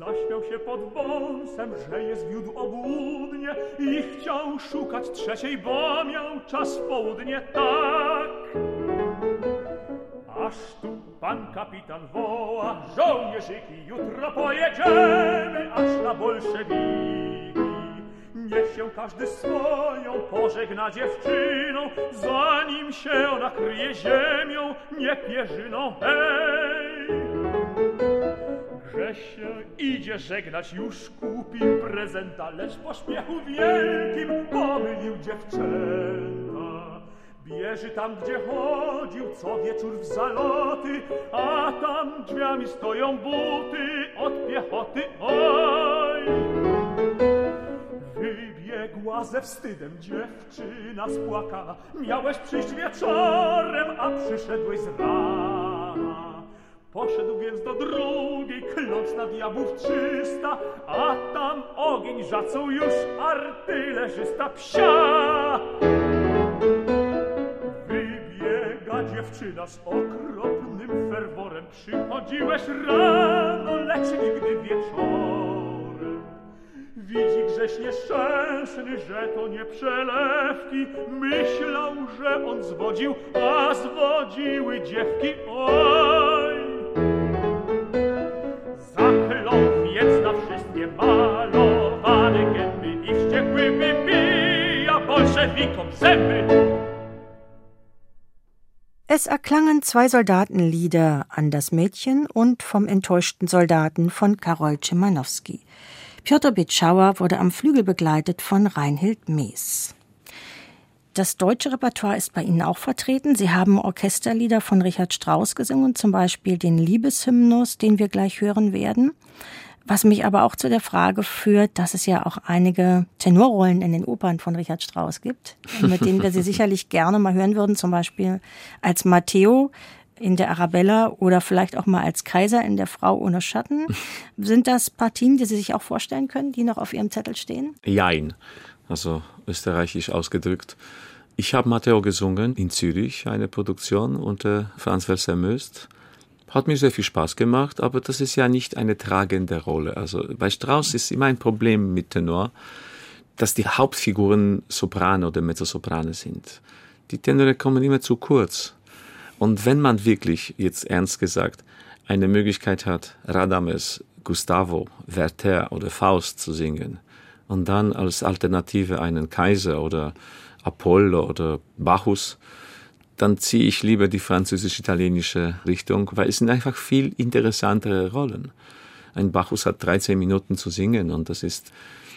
Zaśmiał się pod wąsem, że jest wiódł obłudnie i chciał szukać trzeciej, bo miał czas w południe, tak. Aż tu pan kapitan woła, żołnierzyki, jutro pojedziemy aż na bolszewiki. Niech się każdy swoją pożegna dziewczyną, zanim się ona kryje ziemią, nie pierzyną, hej! Że idzie żegnać, już kupił prezenta, lecz po śmiechu wielkim pomylił dziewczęta. Bierze tam, gdzie chodził, co wieczór w zaloty, a tam drzwiami stoją buty od piechoty, oj! Wybiegła ze wstydem dziewczyna spłakana, miałeś przyjść wieczorem, a przyszedłeś z rana. Poszedł więc do drugiej, kląc na diabłów trzysta, a tam ogień żacą już artylerzysta psia. Wybiega dziewczyna z okropnym ferworem, przychodziłeś rano, lecz nigdy wieczorem. Widzi Grześ nieszczęsny, że to nie przelewki, myślał, że on zwodził, a zwodziły dziewki! Es erklangen zwei Soldatenlieder an das Mädchen und vom enttäuschten Soldaten von Karol Szymanowski. Piotr Bitschauer wurde am Flügel begleitet von Reinhild Mees. Das deutsche Repertoire ist bei Ihnen auch vertreten. Sie haben Orchesterlieder von Richard Strauss gesungen, zum Beispiel den Liebeshymnus, den wir gleich hören werden. Was mich aber auch zu der Frage führt, dass es ja auch einige Tenorrollen in den Opern von Richard Strauss gibt, mit denen wir sie sicherlich gerne mal hören würden, zum Beispiel als Matteo in der Arabella oder vielleicht auch mal als Kaiser in der Frau ohne Schatten. Sind das Partien, die Sie sich auch vorstellen können, die noch auf Ihrem Zettel stehen? Jein, also österreichisch ausgedrückt. Ich habe Matteo gesungen in Zürich, eine Produktion unter Franz Welser Möst. Hat mir sehr viel Spaß gemacht, aber das ist ja nicht eine tragende Rolle. Also bei Strauss ist immer ein Problem mit Tenor, dass die Hauptfiguren Soprane oder Mezzosoprane sind. Die Tenore kommen immer zu kurz. Und wenn man wirklich, jetzt ernst gesagt, eine Möglichkeit hat, Radames, Gustavo, Werther oder Faust zu singen und dann als Alternative einen Kaiser oder Apollo oder Bacchus, dann ziehe ich lieber die französisch-italienische Richtung, weil es sind einfach viel interessantere Rollen. Ein Bacchus hat 13 Minuten zu singen und das ist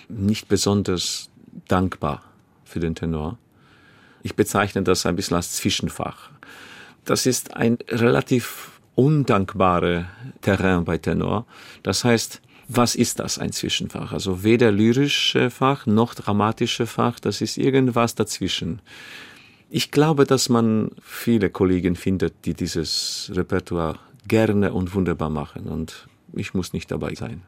nicht besonders dankbar für den Tenor. Ich bezeichne das ein bisschen als Zwischenfach. Das ist ein relativ undankbare Terrain bei Tenor. Das heißt, was ist das, ein Zwischenfach? Also weder lyrische Fach noch dramatische Fach, das ist irgendwas dazwischen. Ich glaube, dass man viele Kollegen findet, die dieses Repertoire gerne und wunderbar machen und ich muss nicht dabei sein.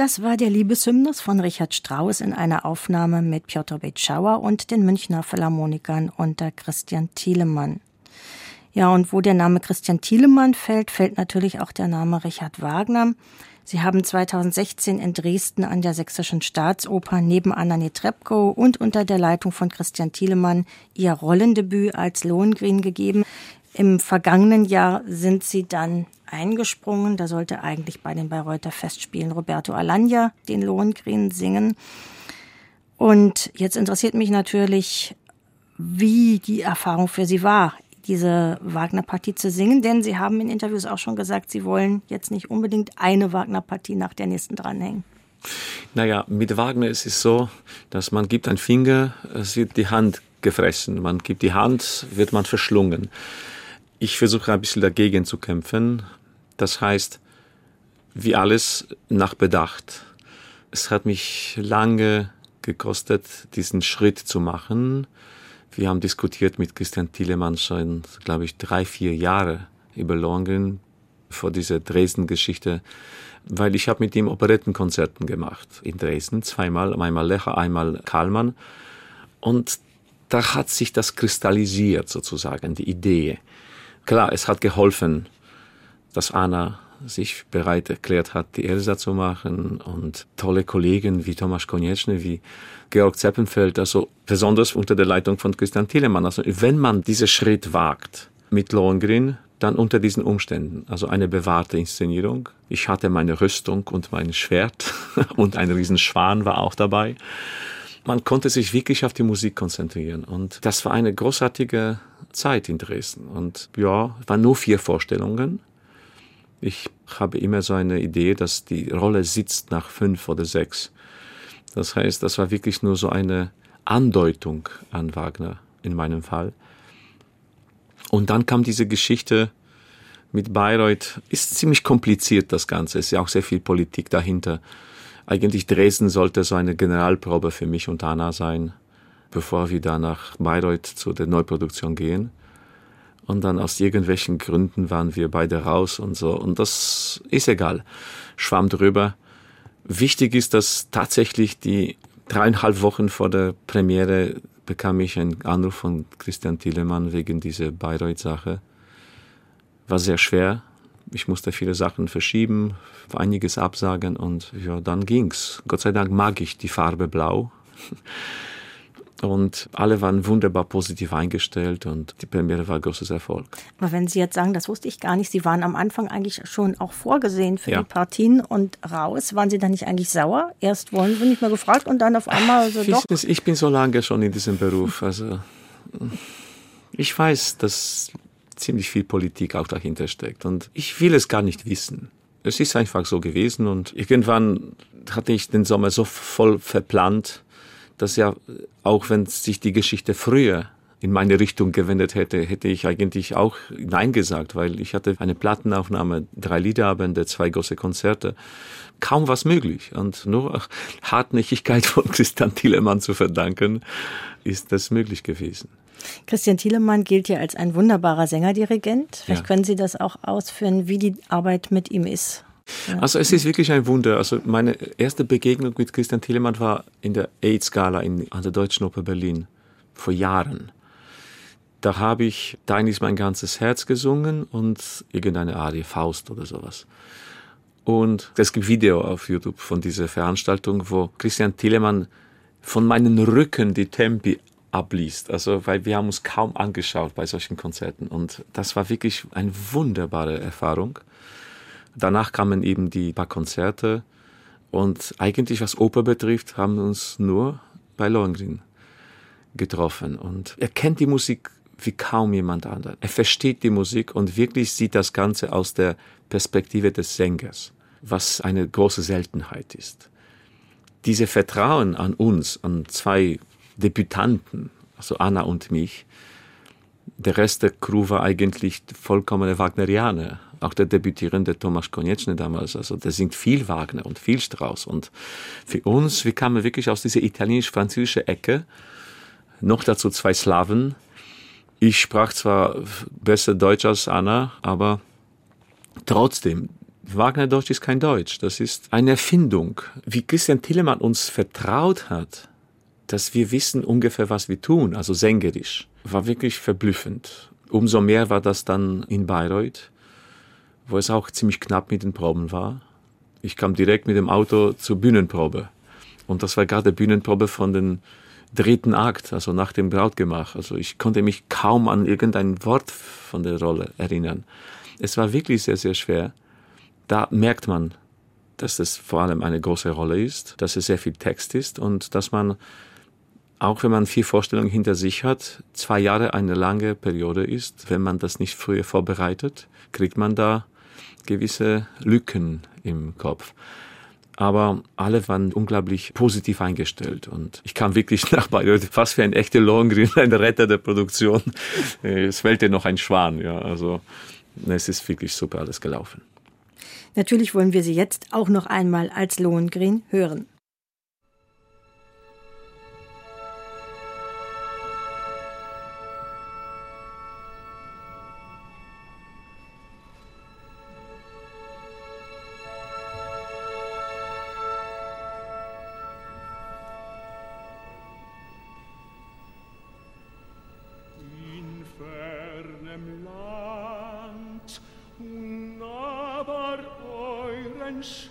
Das war der Liebeshymnus von Richard Strauss in einer Aufnahme mit Piotr Betschauer und den Münchner Philharmonikern unter Christian Thielemann. Ja, und wo der Name Christian Thielemann fällt, fällt natürlich auch der Name Richard Wagner. Sie haben 2016 in Dresden an der Sächsischen Staatsoper neben Anna Netrebko und unter der Leitung von Christian Thielemann ihr Rollendebüt als Lohengrin gegeben. Im vergangenen Jahr sind sie dann eingesprungen. Da sollte eigentlich bei den Bayreuther Festspielen Roberto Alagna den Lohengrin singen. Und jetzt interessiert mich natürlich, wie die Erfahrung für Sie war, diese Wagner-Partie zu singen, denn Sie haben in Interviews auch schon gesagt, Sie wollen jetzt nicht unbedingt eine Wagner-Partie nach der nächsten dranhängen. Naja, mit Wagner ist es so, dass man gibt einen Finger, es wird die Hand gefressen. Man gibt die Hand, wird man verschlungen. Ich versuche ein bisschen dagegen zu kämpfen. Das heißt, wie alles nach Bedacht. Es hat mich lange gekostet, diesen Schritt zu machen. Wir haben diskutiert mit Christian Thielemann schon, glaube ich, drei, vier Jahre über Lohengrin vor dieser Dresden-Geschichte, weil ich habe mit ihm Operettenkonzerten gemacht in Dresden, zweimal, einmal Lecher, einmal Karlmann. Und da hat sich das kristallisiert sozusagen, die Idee. Klar, es hat geholfen, dass Anna sich bereit erklärt hat, die Elsa zu machen und tolle Kollegen wie Tomasz Konieczny, wie Georg Zeppenfeld, also besonders unter der Leitung von Christian Thielemann. Also wenn man diesen Schritt wagt mit Lohengrin, dann unter diesen Umständen. Also eine bewahrte Inszenierung. Ich hatte meine Rüstung und mein Schwert und ein Riesenschwan war auch dabei. Man konnte sich wirklich auf die Musik konzentrieren und das war eine großartige Zeit in Dresden. Und ja, waren nur vier Vorstellungen ich habe immer so eine Idee, dass die Rolle sitzt nach fünf oder sechs. Das heißt, das war wirklich nur so eine Andeutung an Wagner in meinem Fall. Und dann kam diese Geschichte mit Bayreuth. Ist ziemlich kompliziert das Ganze. Ist ja auch sehr viel Politik dahinter. Eigentlich Dresden sollte so eine Generalprobe für mich und Anna sein, bevor wir da nach Bayreuth zu der Neuproduktion gehen. Und dann aus irgendwelchen Gründen waren wir beide raus und so. Und das ist egal. Schwamm drüber. Wichtig ist, dass tatsächlich die dreieinhalb Wochen vor der Premiere bekam ich einen Anruf von Christian Thielemann wegen dieser Bayreuth-Sache. War sehr schwer. Ich musste viele Sachen verschieben, einiges absagen und ja, dann ging's. Gott sei Dank mag ich die Farbe Blau. Und alle waren wunderbar positiv eingestellt und die Premiere war ein großes Erfolg. Aber wenn Sie jetzt sagen, das wusste ich gar nicht, Sie waren am Anfang eigentlich schon auch vorgesehen für ja. die Partien und raus. Waren Sie dann nicht eigentlich sauer? Erst wollen Sie nicht mehr gefragt und dann auf einmal so doch? Ich, ich bin so lange schon in diesem Beruf. Also ich weiß, dass ziemlich viel Politik auch dahinter steckt und ich will es gar nicht wissen. Es ist einfach so gewesen und irgendwann hatte ich den Sommer so voll verplant, dass ja, auch wenn sich die Geschichte früher in meine Richtung gewendet hätte, hätte ich eigentlich auch Nein gesagt, weil ich hatte eine Plattenaufnahme, drei Liederabende, zwei große Konzerte, kaum was möglich. Und nur Hartnäckigkeit von Christian Thielemann zu verdanken, ist das möglich gewesen. Christian Thielemann gilt ja als ein wunderbarer Sängerdirigent. Vielleicht ja. können Sie das auch ausführen, wie die Arbeit mit ihm ist. Also es ist wirklich ein Wunder. Also meine erste Begegnung mit Christian Thielemann war in der AIDS-Gala an der Deutschen Oper Berlin vor Jahren. Da habe ich Dein ist mein ganzes Herz gesungen und irgendeine Arie, Faust oder sowas. Und es gibt Video auf YouTube von dieser Veranstaltung, wo Christian Thielemann von meinen Rücken die Tempi abliest. Also, weil wir haben uns kaum angeschaut bei solchen Konzerten. Und das war wirklich eine wunderbare Erfahrung. Danach kamen eben die paar Konzerte und eigentlich was Oper betrifft, haben wir uns nur bei Lohengrin getroffen und er kennt die Musik wie kaum jemand anderes. Er versteht die Musik und wirklich sieht das Ganze aus der Perspektive des Sängers, was eine große Seltenheit ist. Diese Vertrauen an uns, an zwei Debütanten, also Anna und mich, der Rest der Crew war eigentlich vollkommene Wagnerianer auch der debütierende Tomasz Konieczny damals, also der singt viel Wagner und viel Strauss. Und für uns, wir kamen wirklich aus dieser italienisch-französische Ecke, noch dazu zwei Slaven. Ich sprach zwar besser Deutsch als Anna, aber trotzdem, Wagner-Deutsch ist kein Deutsch. Das ist eine Erfindung. Wie Christian Tillemann uns vertraut hat, dass wir wissen ungefähr, was wir tun, also sängerisch, war wirklich verblüffend. Umso mehr war das dann in Bayreuth wo es auch ziemlich knapp mit den Proben war. Ich kam direkt mit dem Auto zur Bühnenprobe. Und das war gerade Bühnenprobe von den dritten Akt, also nach dem Brautgemach. Also ich konnte mich kaum an irgendein Wort von der Rolle erinnern. Es war wirklich sehr, sehr schwer. Da merkt man, dass es vor allem eine große Rolle ist, dass es sehr viel Text ist und dass man, auch wenn man vier Vorstellungen hinter sich hat, zwei Jahre eine lange Periode ist. Wenn man das nicht früher vorbereitet, kriegt man da gewisse Lücken im Kopf. Aber alle waren unglaublich positiv eingestellt und ich kam wirklich nach Bayreuth fast wie ein echter Lohengrin, ein Retter der Produktion. Es fällt noch ein Schwan, ja, also es ist wirklich super alles gelaufen. Natürlich wollen wir Sie jetzt auch noch einmal als Lohengrin hören. Wunsch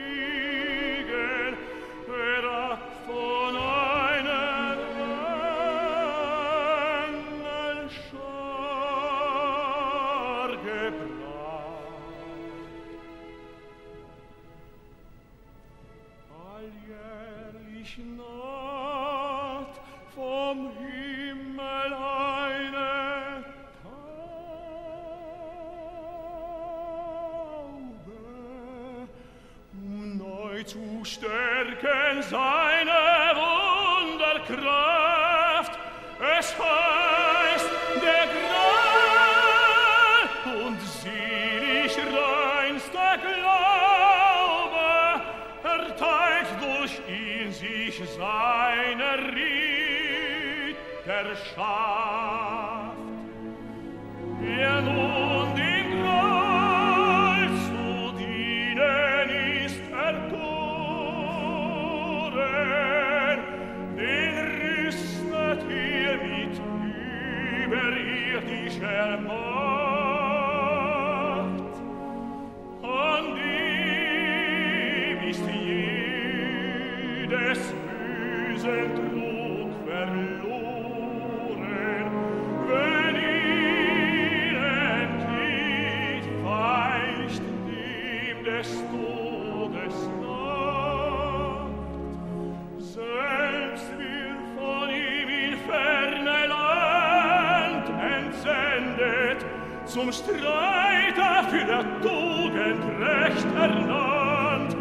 Streiter für der Tugend recht ernannt,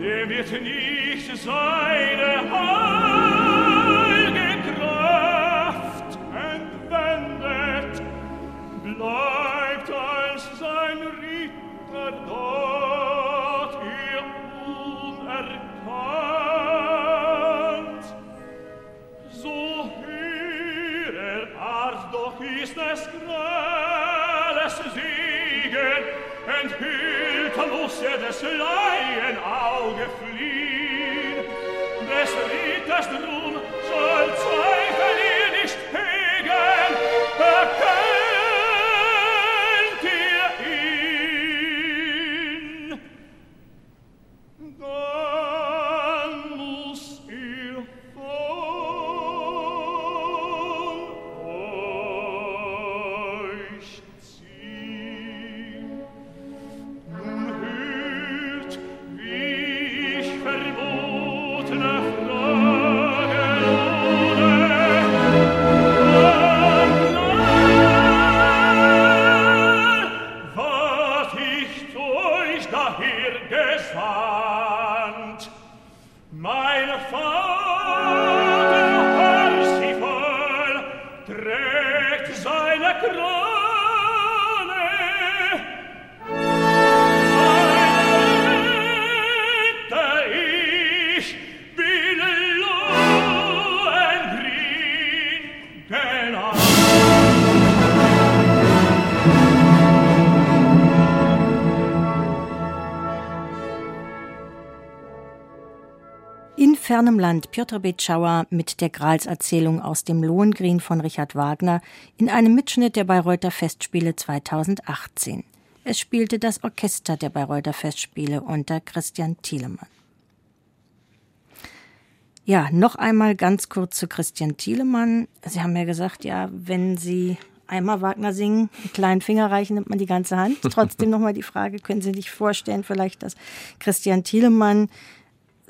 der wird nicht seine Hand fliehn des Ritters fernem Land Piotr Betschauer mit der Gralserzählung aus dem Lohengrin von Richard Wagner in einem Mitschnitt der Bayreuther Festspiele 2018. Es spielte das Orchester der Bayreuther Festspiele unter Christian Thielemann. Ja, noch einmal ganz kurz zu Christian Thielemann. Sie haben ja gesagt, ja, wenn Sie einmal Wagner singen, einen kleinen Finger reichen, nimmt man die ganze Hand. Trotzdem nochmal die Frage, können Sie sich vorstellen, vielleicht, dass Christian Thielemann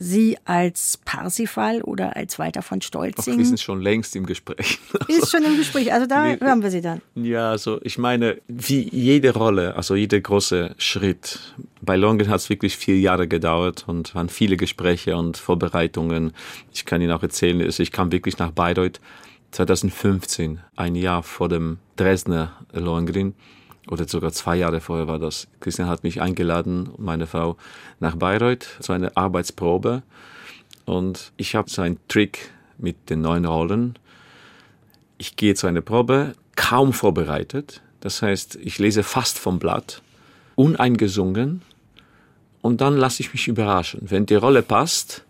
Sie als Parsifal oder als Walter von Ach, wir Stolzing sind schon längst im Gespräch. ist schon im Gespräch. Also da Nee. hören wir Sie dann. Ja, also ich meine, wie jede Rolle, also jeder große Schritt. Bei Longen hat es wirklich vier Jahre gedauert und waren viele Gespräche und Vorbereitungen. Ich kann Ihnen auch erzählen, also ich kam wirklich nach Bayreuth 2015, ein Jahr vor dem Dresdner Lohengrin oder sogar zwei Jahre vorher war das. Christian hat mich eingeladen, meine Frau, nach Bayreuth zu einer Arbeitsprobe. Und ich habe so einen Trick mit den neuen Rollen. Ich gehe zu einer Probe, kaum vorbereitet. Das heißt, ich lese fast vom Blatt, uneingesungen. Und dann lasse ich mich überraschen. Wenn die Rolle passt,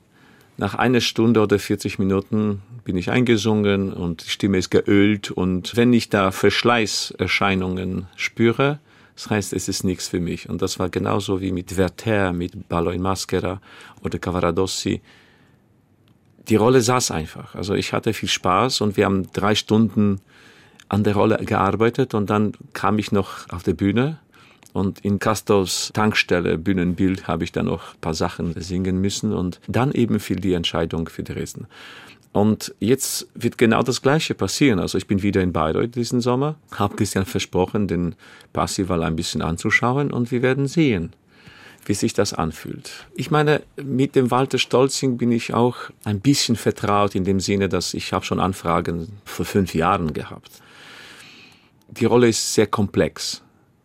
Nach einer Stunde oder 40 Minuten bin ich eingesungen und die Stimme ist geölt und wenn ich da Verschleißerscheinungen spüre, das heißt, es ist nichts für mich. Und das war genauso wie mit Werther, mit Ballo in Maschera oder Cavaradossi. Die Rolle saß einfach. Also ich hatte viel Spaß und wir haben drei Stunden an der Rolle gearbeitet und dann kam ich noch auf der Bühne und in Castors Tankstelle, Bühnenbild, habe ich dann noch ein paar Sachen singen müssen und dann eben fiel die Entscheidung für Dresden. Und jetzt wird genau das Gleiche passieren. Also ich bin wieder in Bayreuth diesen Sommer, habe Christian versprochen, den Passival ein bisschen anzuschauen und wir werden sehen, wie sich das anfühlt. Ich meine, mit dem Walter Stolzing bin ich auch ein bisschen vertraut in dem Sinne, dass ich habe schon Anfragen vor fünf Jahren gehabt. Die Rolle ist sehr komplex.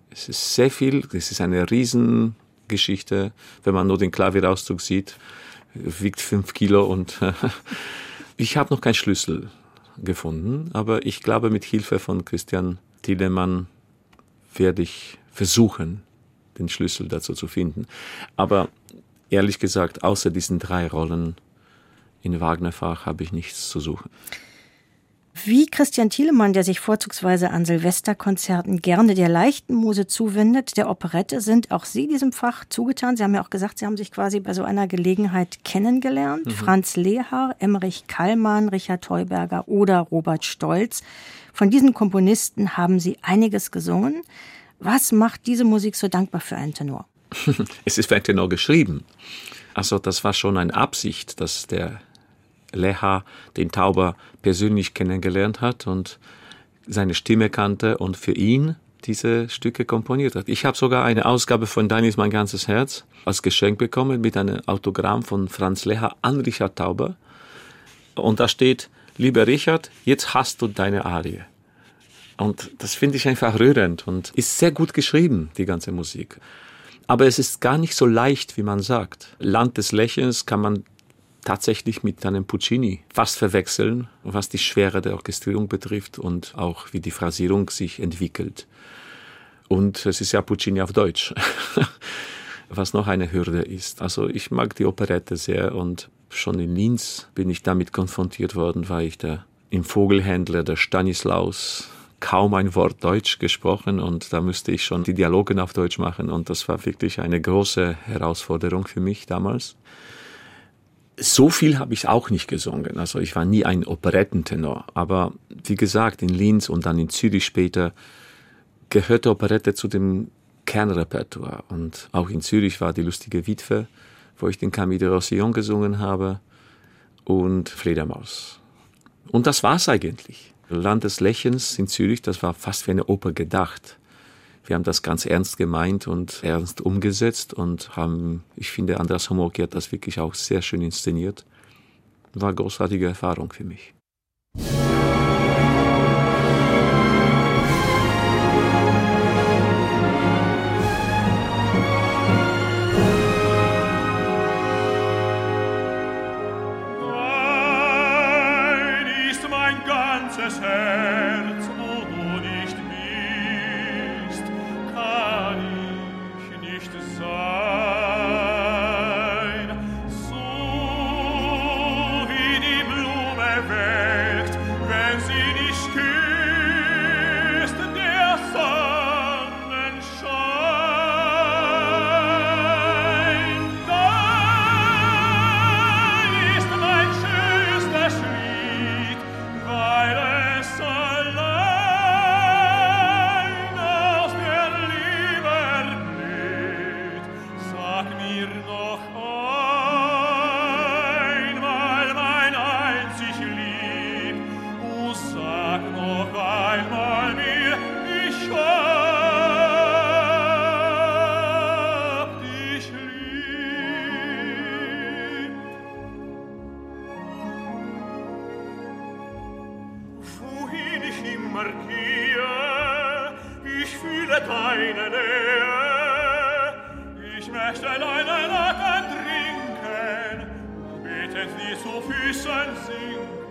Es ist sehr viel, es ist eine Riesengeschichte, wenn man nur den Klavierauszug sieht, wiegt fünf Kilo und ich habe noch keinen Schlüssel gefunden, aber ich glaube, mit Hilfe von Christian Tiedemann werde ich versuchen, den Schlüssel dazu zu finden. Aber ehrlich gesagt, außer diesen drei Rollen in Wagner-Fach habe ich nichts zu suchen. Wie Christian Thielemann, der sich vorzugsweise an Silvesterkonzerten gerne der leichten Muse zuwendet, der Operette, sind auch Sie diesem Fach zugetan. Sie haben ja auch gesagt, Sie haben sich quasi bei so einer Gelegenheit kennengelernt. Mhm. Franz Lehar, Emmerich Kallmann, Richard Heuberger oder Robert Stolz. Von diesen Komponisten haben Sie einiges gesungen. Was macht diese Musik so dankbar für einen Tenor? es ist für einen Tenor geschrieben. Also das war schon eine Absicht, dass der Leha den Tauber persönlich kennengelernt hat und seine Stimme kannte und für ihn diese Stücke komponiert hat. Ich habe sogar eine Ausgabe von Dein ist mein ganzes Herz als Geschenk bekommen mit einem Autogramm von Franz Leha an Richard Tauber. Und da steht, lieber Richard, jetzt hast du deine Arie. Und das finde ich einfach rührend und ist sehr gut geschrieben, die ganze Musik. Aber es ist gar nicht so leicht, wie man sagt. Land des Lächelns kann man tatsächlich mit einem Puccini fast verwechseln, was die Schwere der Orchestrierung betrifft und auch wie die Phrasierung sich entwickelt. Und es ist ja Puccini auf Deutsch, was noch eine Hürde ist. Also ich mag die Operette sehr und schon in Linz bin ich damit konfrontiert worden, weil ich da im Vogelhändler der Stanislaus kaum ein Wort Deutsch gesprochen und da müsste ich schon die Dialogen auf Deutsch machen und das war wirklich eine große Herausforderung für mich damals so viel habe ich auch nicht gesungen. Also ich war nie ein Operettentenor. Aber wie gesagt, in Linz und dann in Zürich später gehörte Operette zu dem Kernrepertoire. Und auch in Zürich war die lustige Witwe, wo ich den Camille de Rossillon gesungen habe und Fledermaus. Und das war's eigentlich. Land des Lächelns in Zürich, das war fast wie eine Oper gedacht wir haben das ganz ernst gemeint und ernst umgesetzt und haben, ich finde, Andreas Homoki hat das wirklich auch sehr schön inszeniert. War eine großartige Erfahrung für mich. Ein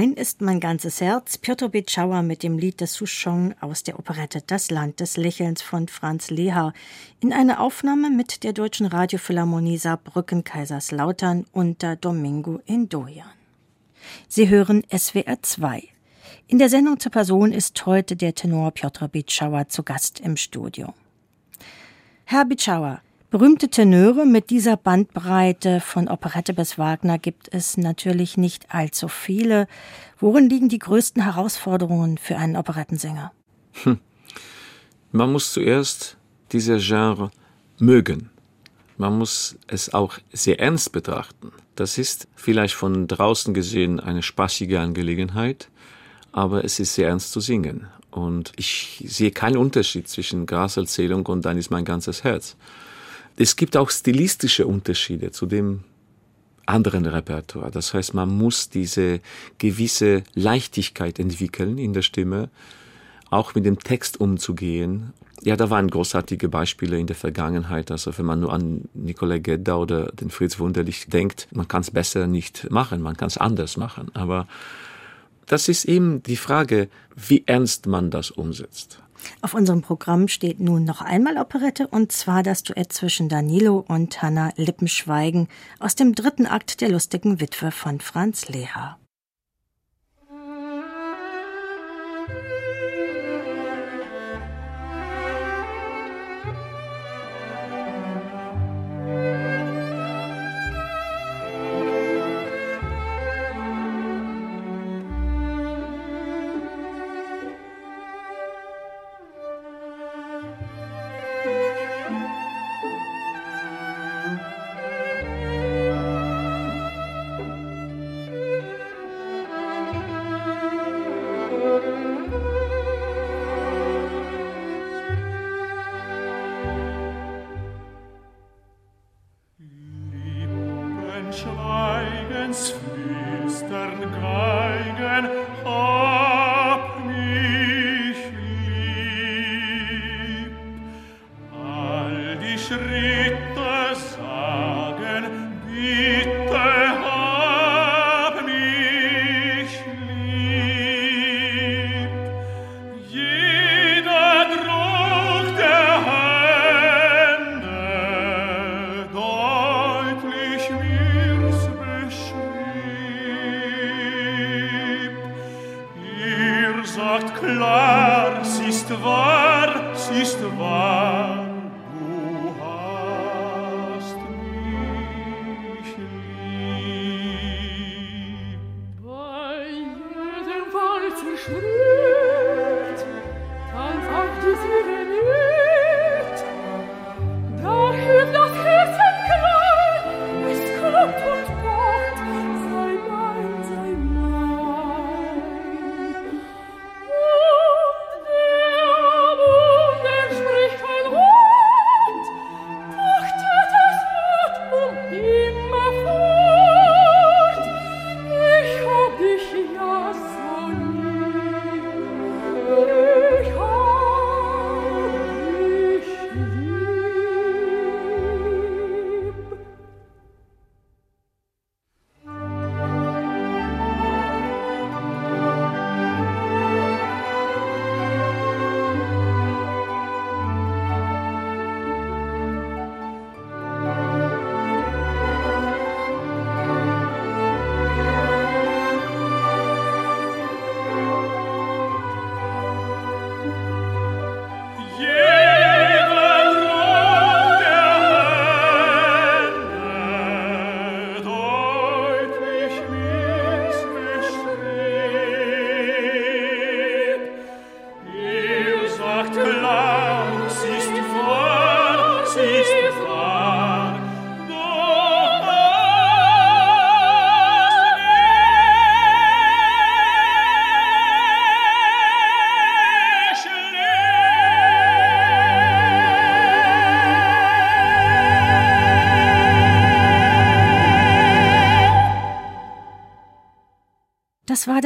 Dein ist mein ganzes Herz, Piotr Bitschauer mit dem Lied des Souchon aus der Operette Das Land des Lächelns von Franz Leha in einer Aufnahme mit der Deutschen Radiophilharmonie Saarbrücken Kaiserslautern unter Domingo Indoyan. Sie hören SWR 2. In der Sendung zur Person ist heute der Tenor Piotr Bitschauer zu Gast im Studio. Herr Bitschauer, Berühmte Tenöre mit dieser Bandbreite von Operette bis Wagner gibt es natürlich nicht allzu viele. Worin liegen die größten Herausforderungen für einen Operettensänger? Hm. Man muss zuerst dieser Genre mögen. Man muss es auch sehr ernst betrachten. Das ist vielleicht von draußen gesehen eine spaßige Angelegenheit, aber es ist sehr ernst zu singen. Und ich sehe keinen Unterschied zwischen Graserzählung und Dann ist mein ganzes Herz. Es gibt auch stilistische Unterschiede zu dem anderen Repertoire. Das heißt, man muss diese gewisse Leichtigkeit entwickeln in der Stimme, auch mit dem Text umzugehen. Ja, da waren großartige Beispiele in der Vergangenheit. Also wenn man nur an Nikolai Gedda oder den Fritz Wunderlich denkt, man kann es besser nicht machen, man kann es anders machen. Aber das ist eben die Frage, wie ernst man das umsetzt. Auf unserem Programm steht nun noch einmal Operette und zwar das Duett zwischen Danilo und Hanna Lippenschweigen aus dem dritten Akt der lustigen Witwe von Franz Leha.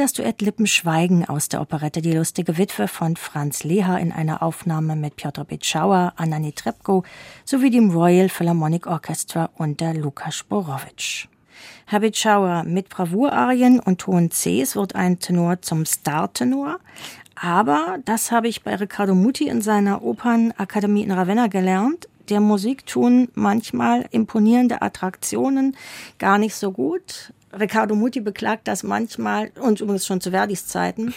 Das Duett Lippenschweigen aus der Operette Die lustige Witwe von Franz Leha in einer Aufnahme mit Piotr Bitschauer, Anna Netrebko sowie dem Royal Philharmonic Orchestra unter Lukas Borowitsch. Herr Bitschauer mit Bravourarien und hohen Cs wird ein Tenor zum Star-Tenor. Aber das habe ich bei Riccardo Muti in seiner Opernakademie in Ravenna gelernt. Der Musik tun manchmal imponierende Attraktionen gar nicht so gut. Riccardo Muti beklagt das manchmal, und übrigens schon zu Verdis Zeiten,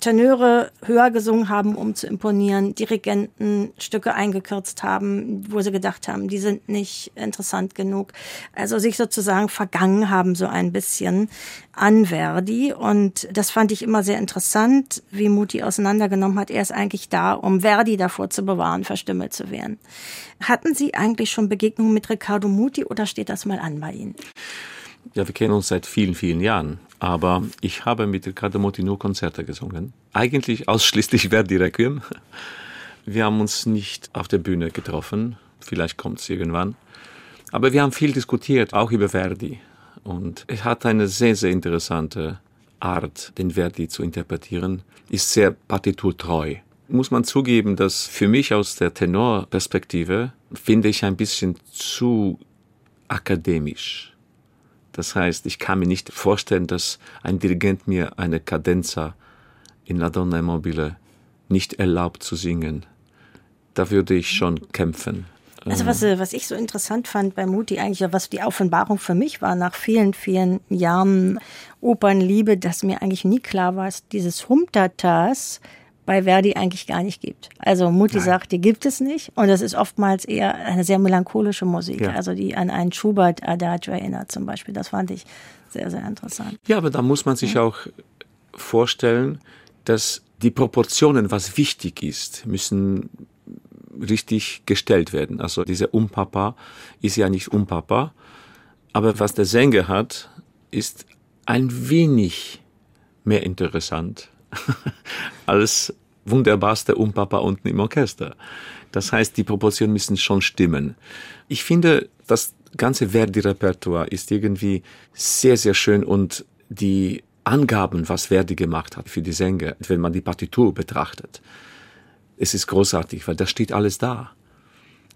Tenöre höher gesungen haben, um zu imponieren, Dirigenten Stücke eingekürzt haben, wo sie gedacht haben, die sind nicht interessant genug. Also sich sozusagen vergangen haben so ein bisschen an Verdi. Und das fand ich immer sehr interessant, wie Muti auseinandergenommen hat. Er ist eigentlich da, um Verdi davor zu bewahren, verstümmelt zu werden. Hatten Sie eigentlich schon Begegnungen mit Riccardo Muti oder steht das mal an bei Ihnen? Ja, wir kennen uns seit vielen, vielen Jahren. Aber ich habe mit Riccardo Muti nur Konzerte gesungen. Eigentlich ausschließlich Verdi Requiem. Wir haben uns nicht auf der Bühne getroffen. Vielleicht kommt es irgendwann. Aber wir haben viel diskutiert, auch über Verdi. Und er hat eine sehr, sehr interessante Art, den Verdi zu interpretieren, ist sehr partiturtreu. Muss man zugeben, dass für mich aus der Tenorperspektive finde ich ein bisschen zu akademisch das heißt, ich kann mir nicht vorstellen, dass ein Dirigent mir eine Cadenza in La Donna Immobile nicht erlaubt zu singen. Da würde ich schon kämpfen. Also was, äh, was ich so interessant fand bei Muti eigentlich, was die Offenbarung für mich war, nach vielen, vielen Jahren Opernliebe, dass mir eigentlich nie klar war, dass dieses Humtatas bei Verdi eigentlich gar nicht gibt. Also Mutti Nein. sagt, die gibt es nicht. Und das ist oftmals eher eine sehr melancholische Musik, ja. also die an einen Schubert-Adagio erinnert zum Beispiel. Das fand ich sehr, sehr interessant. Ja, aber da muss man sich ja. auch vorstellen, dass die Proportionen, was wichtig ist, müssen richtig gestellt werden. Also dieser Umpapa ist ja nicht Umpapa, aber was der Sänger hat, ist ein wenig mehr interessant als wunderbarste Umpapa unten im Orchester. Das heißt, die Proportionen müssen schon stimmen. Ich finde, das ganze Verdi-Repertoire ist irgendwie sehr, sehr schön und die Angaben, was Verdi gemacht hat für die Sänger, wenn man die Partitur betrachtet, es ist großartig, weil da steht alles da.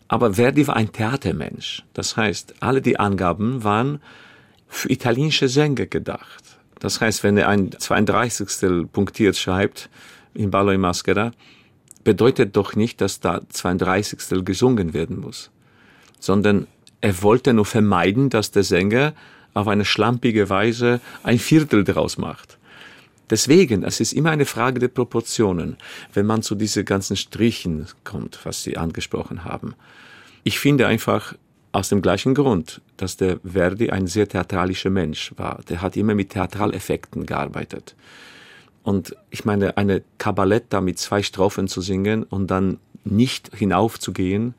Aber Verdi war ein Theatermensch. Das heißt, alle die Angaben waren für italienische Sänger gedacht. Das heißt, wenn er ein 32. punktiert schreibt in Ballo in Maschera, bedeutet doch nicht, dass da 32. gesungen werden muss, sondern er wollte nur vermeiden, dass der Sänger auf eine schlampige Weise ein Viertel daraus macht. Deswegen, es ist immer eine Frage der Proportionen, wenn man zu diesen ganzen Strichen kommt, was Sie angesprochen haben. Ich finde einfach, aus dem gleichen Grund, dass der Verdi ein sehr theatralischer Mensch war. Der hat immer mit Theatraleffekten gearbeitet. Und ich meine, eine Cabaletta mit zwei Strophen zu singen und dann nicht hinaufzugehen,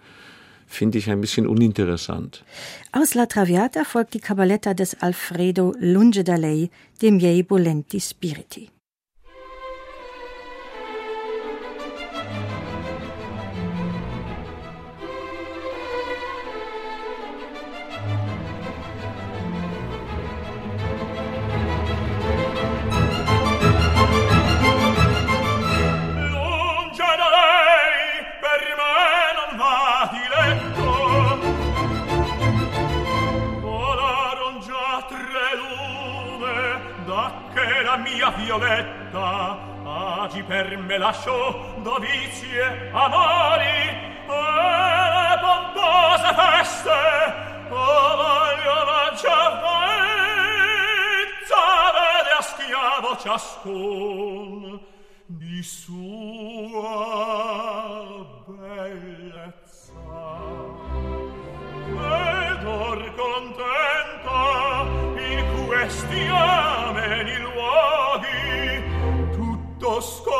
finde ich ein bisschen uninteressant. Aus La Traviata folgt die Cabaletta des Alfredo Lunge da lei, dem Miei Bolenti Spiriti. Agi per me lascio dovizie amori e le pompose feste o voglio la giovenza vede a schiavo ciascun di sua bellezza. Ed or contenta in questi ameni tutto scorda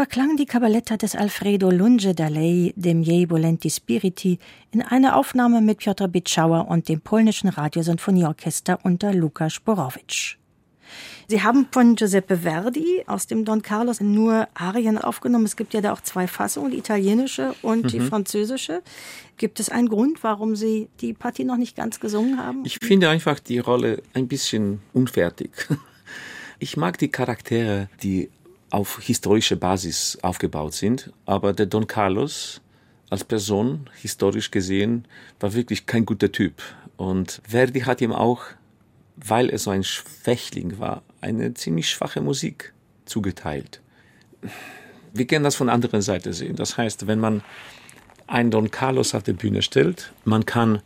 verklang die Cabaletta des Alfredo Lunge da Lei, dem Je Volenti Spiriti, in einer Aufnahme mit Piotr Bitschauer und dem polnischen Radiosinfonieorchester unter Luka Sporowitsch. Sie haben von Giuseppe Verdi aus dem Don Carlos nur Arien aufgenommen. Es gibt ja da auch zwei Fassungen, die italienische und mhm. die französische. Gibt es einen Grund, warum Sie die Partie noch nicht ganz gesungen haben? Ich finde einfach die Rolle ein bisschen unfertig. Ich mag die Charaktere, die auf historische Basis aufgebaut sind, aber der Don Carlos als Person, historisch gesehen, war wirklich kein guter Typ. Und Verdi hat ihm auch, weil er so ein Schwächling war, eine ziemlich schwache Musik zugeteilt. Wir können das von der anderen Seite sehen. Das heißt, wenn man einen Don Carlos auf die Bühne stellt, man kann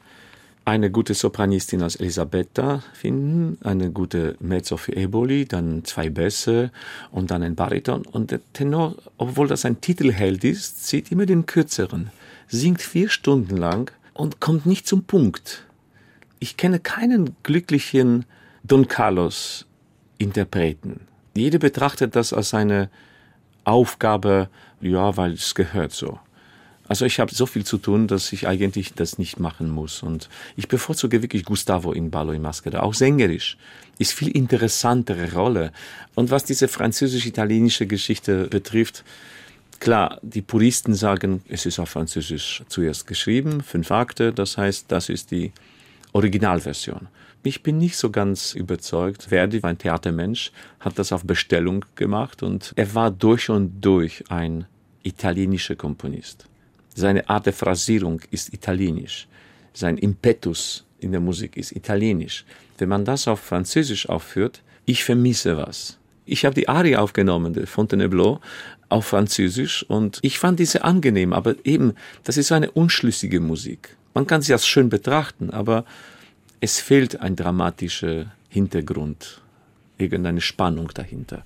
eine gute Sopranistin als Elisabetta finden, eine gute Mezzo für Eboli, dann zwei Bässe und dann ein Bariton. Und der Tenor, obwohl das ein Titelheld ist, zieht immer den kürzeren, singt vier Stunden lang und kommt nicht zum Punkt. Ich kenne keinen glücklichen Don Carlos Interpreten. Jeder betrachtet das als eine Aufgabe, ja, weil es gehört so. Also ich habe so viel zu tun, dass ich eigentlich das nicht machen muss. Und ich bevorzuge wirklich Gustavo in Ballo in Maschera. Auch sängerisch ist viel interessantere Rolle. Und was diese französisch-italienische Geschichte betrifft, klar, die Puristen sagen, es ist auf Französisch zuerst geschrieben, fünf Akte, das heißt, das ist die Originalversion. Ich bin nicht so ganz überzeugt. Verdi war ein Theatermensch, hat das auf Bestellung gemacht und er war durch und durch ein italienischer Komponist. Seine Art der Phrasierung ist italienisch. Sein Impetus in der Musik ist italienisch. Wenn man das auf Französisch aufführt, ich vermisse was. Ich habe die Arie aufgenommen, der Fontainebleau, auf Französisch und ich fand diese angenehm, aber eben, das ist eine unschlüssige Musik. Man kann sie als schön betrachten, aber es fehlt ein dramatischer Hintergrund, irgendeine Spannung dahinter.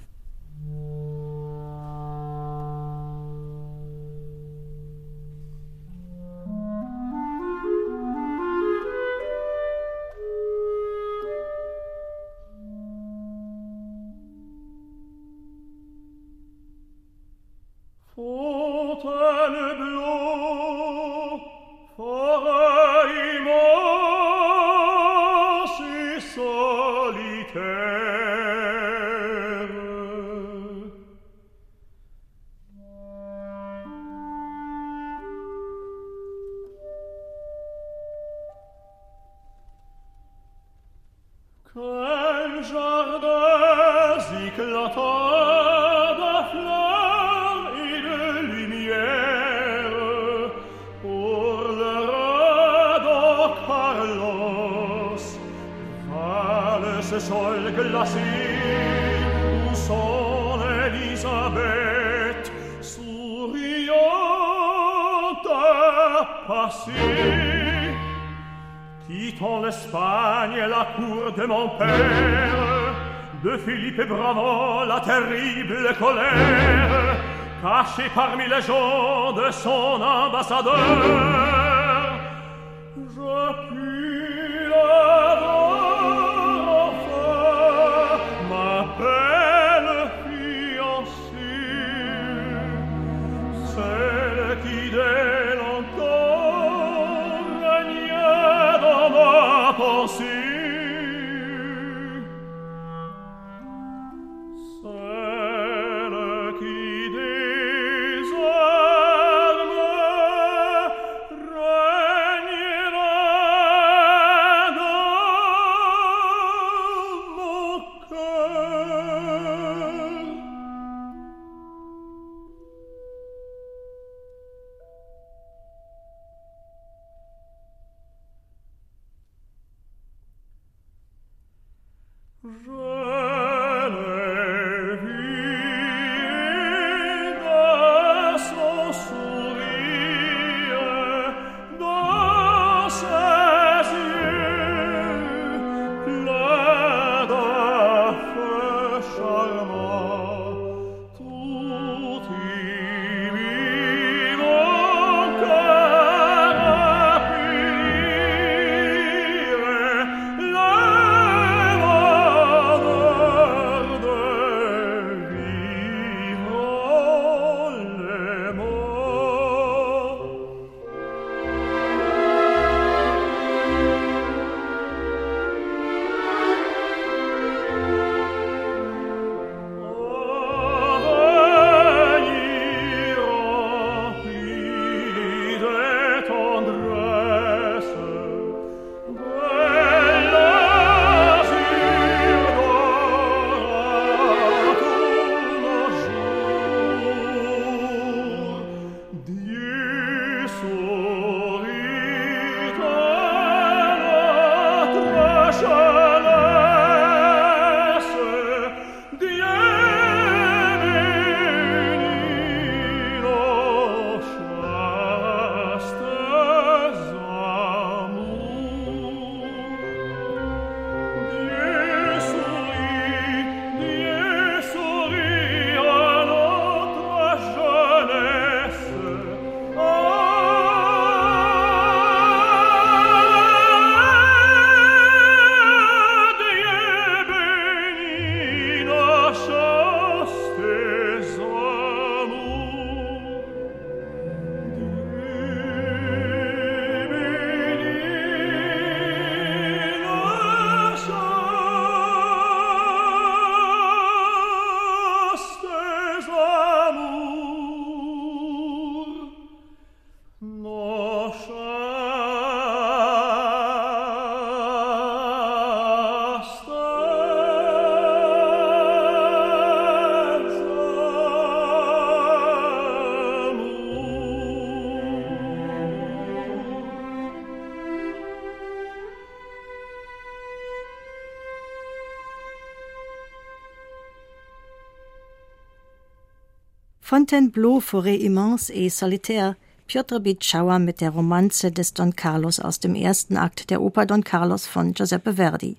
Fontainebleau, Forêt immense et solitaire, Piotr Bitschauer mit der Romanze des Don Carlos aus dem ersten Akt der Oper Don Carlos von Giuseppe Verdi.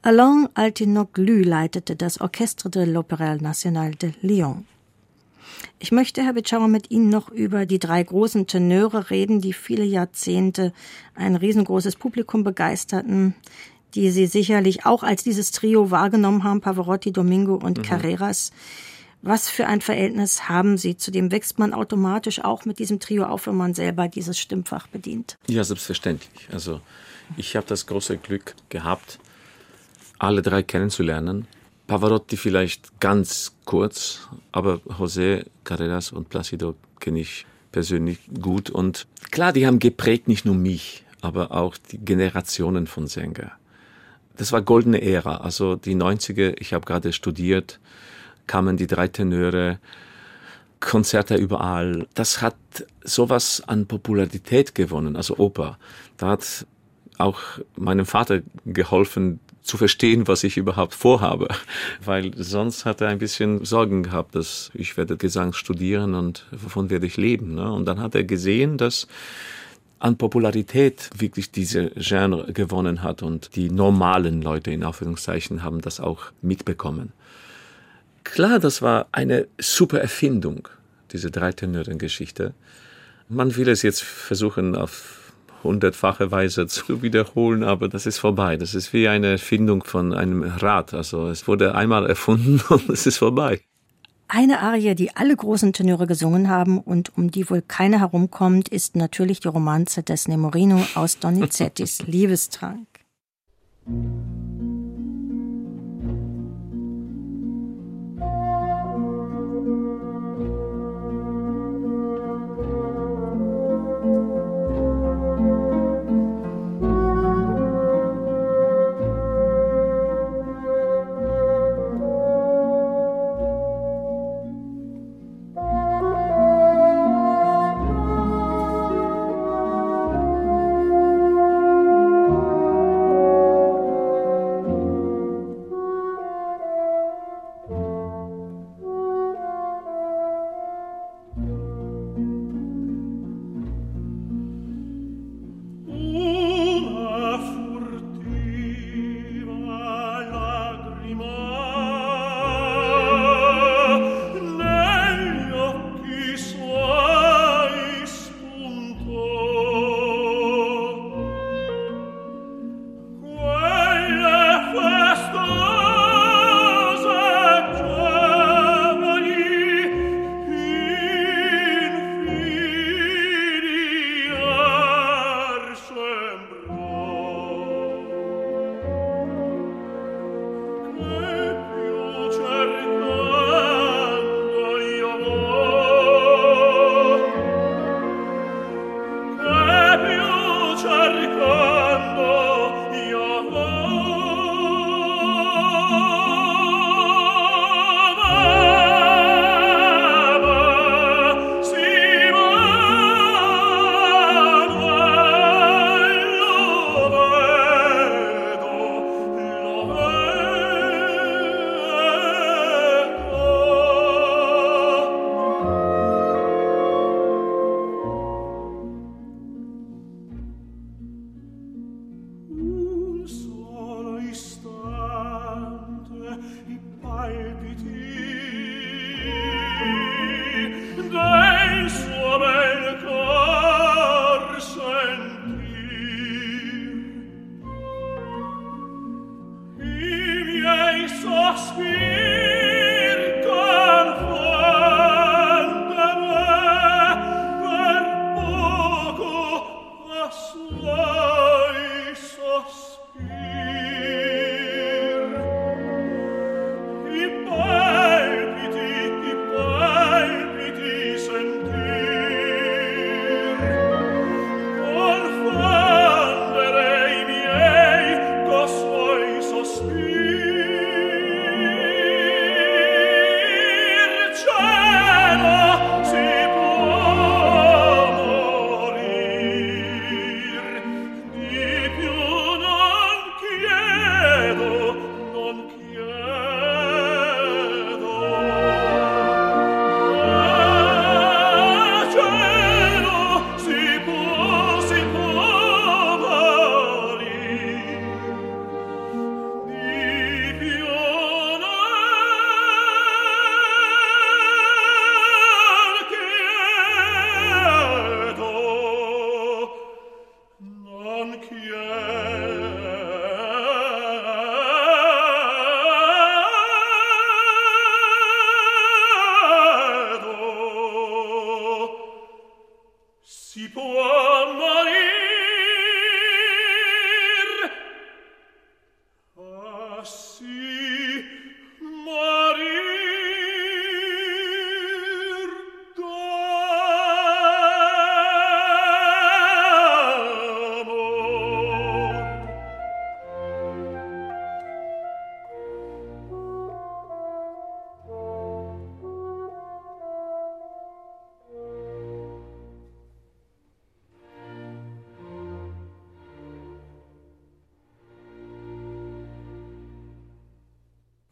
Alain Altinoglu leitete das Orchestre de l'Opéra National de Lyon. Ich möchte, Herr Bitschauer, mit Ihnen noch über die drei großen Tenöre reden, die viele Jahrzehnte ein riesengroßes Publikum begeisterten, die Sie sicherlich auch als dieses Trio wahrgenommen haben, Pavarotti, Domingo und mhm. Carreras. Was für ein Verhältnis haben Sie? Zu dem wächst man automatisch auch mit diesem Trio auf, wenn man selber dieses Stimmfach bedient. Ja, selbstverständlich. Also ich habe das große Glück gehabt, alle drei kennenzulernen. Pavarotti vielleicht ganz kurz, aber José Carreras und Placido kenne ich persönlich gut. Und klar, die haben geprägt nicht nur mich, aber auch die Generationen von Sänger. Das war goldene Ära, also die 90er, ich habe gerade studiert, kamen die drei Tenöre, Konzerte überall. Das hat sowas an Popularität gewonnen, also Oper. Da hat auch meinem Vater geholfen, zu verstehen, was ich überhaupt vorhabe, weil sonst hat er ein bisschen Sorgen gehabt, dass ich werde Gesang studieren und wovon werde ich leben. Ne? Und dann hat er gesehen, dass an Popularität wirklich diese Genre gewonnen hat und die normalen Leute in Anführungszeichen haben das auch mitbekommen. Klar, das war eine super Erfindung, diese Dreitenören-Geschichte. Man will es jetzt versuchen, auf hundertfache Weise zu wiederholen, aber das ist vorbei. Das ist wie eine Erfindung von einem Rad. Also es wurde einmal erfunden und es ist vorbei. Eine Arie, die alle großen Tenöre gesungen haben und um die wohl keiner herumkommt, ist natürlich die Romanze des Nemorino aus Donizettis Liebestrank.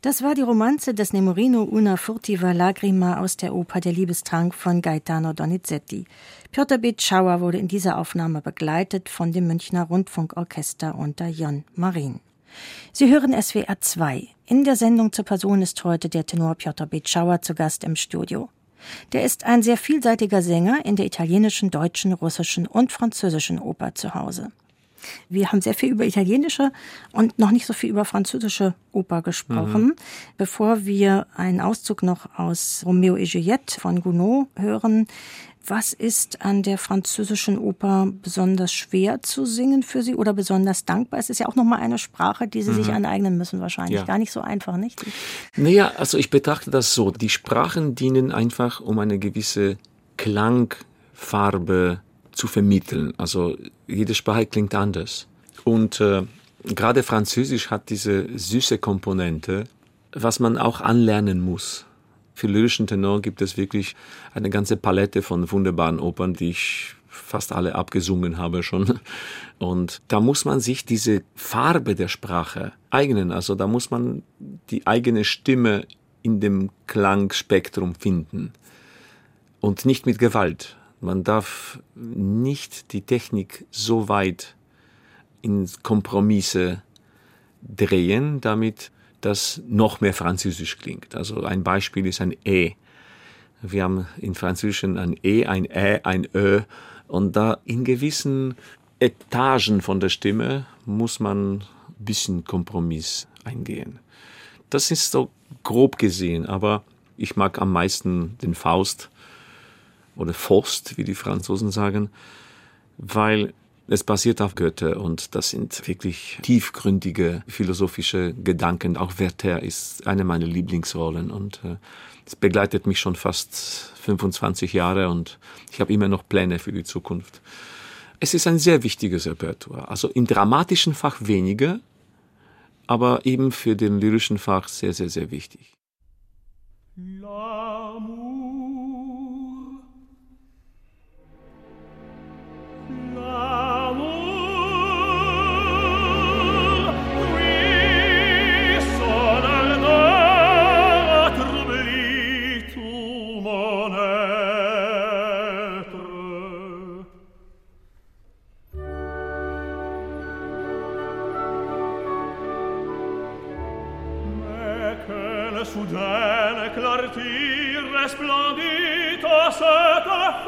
Das war die Romanze des Nemorino una furtiva lagrima aus der Oper Der Liebestrank von Gaetano Donizetti. Piotr Bitschauer wurde in dieser Aufnahme begleitet von dem Münchner Rundfunkorchester unter Jon Marin. Sie hören SWR 2. In der Sendung zur Person ist heute der Tenor Piotr Bitschauer zu Gast im Studio. Der ist ein sehr vielseitiger Sänger in der italienischen, deutschen, russischen und französischen Oper zu Hause. Wir haben sehr viel über italienische und noch nicht so viel über französische Oper gesprochen. Bevor wir einen Auszug noch aus Romeo et Juliette von Gounod hören, was ist an der französischen Oper besonders schwer zu singen für Sie oder besonders dankbar? Es ist ja auch nochmal eine Sprache, die Sie sich aneignen müssen wahrscheinlich. Ja. Gar nicht so einfach, nicht? Naja, also ich betrachte das so. Die Sprachen dienen einfach, um eine gewisse Klangfarbe zu vermitteln. Also jede Sprache klingt anders. Und äh, gerade Französisch hat diese süße Komponente, was man auch anlernen muss. Für lyrischen Tenor gibt es wirklich eine ganze Palette von wunderbaren Opern, die ich fast alle abgesungen habe schon. Und da muss man sich diese Farbe der Sprache eignen. Also da muss man die eigene Stimme in dem Klangspektrum finden. Und nicht mit Gewalt. Man darf nicht die Technik so weit in Kompromisse drehen, damit das noch mehr französisch klingt. Also ein Beispiel ist ein E. Wir haben in Französischen ein E, ein Ä, ein Ö. Und da in gewissen Etagen von der Stimme muss man ein bisschen Kompromiss eingehen. Das ist so grob gesehen, aber ich mag am meisten den Faust oder Faust, wie die Franzosen sagen, weil es basiert auf Goethe und das sind wirklich tiefgründige philosophische Gedanken. Auch Werther ist eine meiner Lieblingsrollen und äh, es begleitet mich schon fast 25 Jahre und ich habe immer noch Pläne für die Zukunft. Es ist ein sehr wichtiges Repertoire. Also im dramatischen Fach weniger, aber eben für den lyrischen Fach sehr, sehr, sehr wichtig. L'amour resplendit a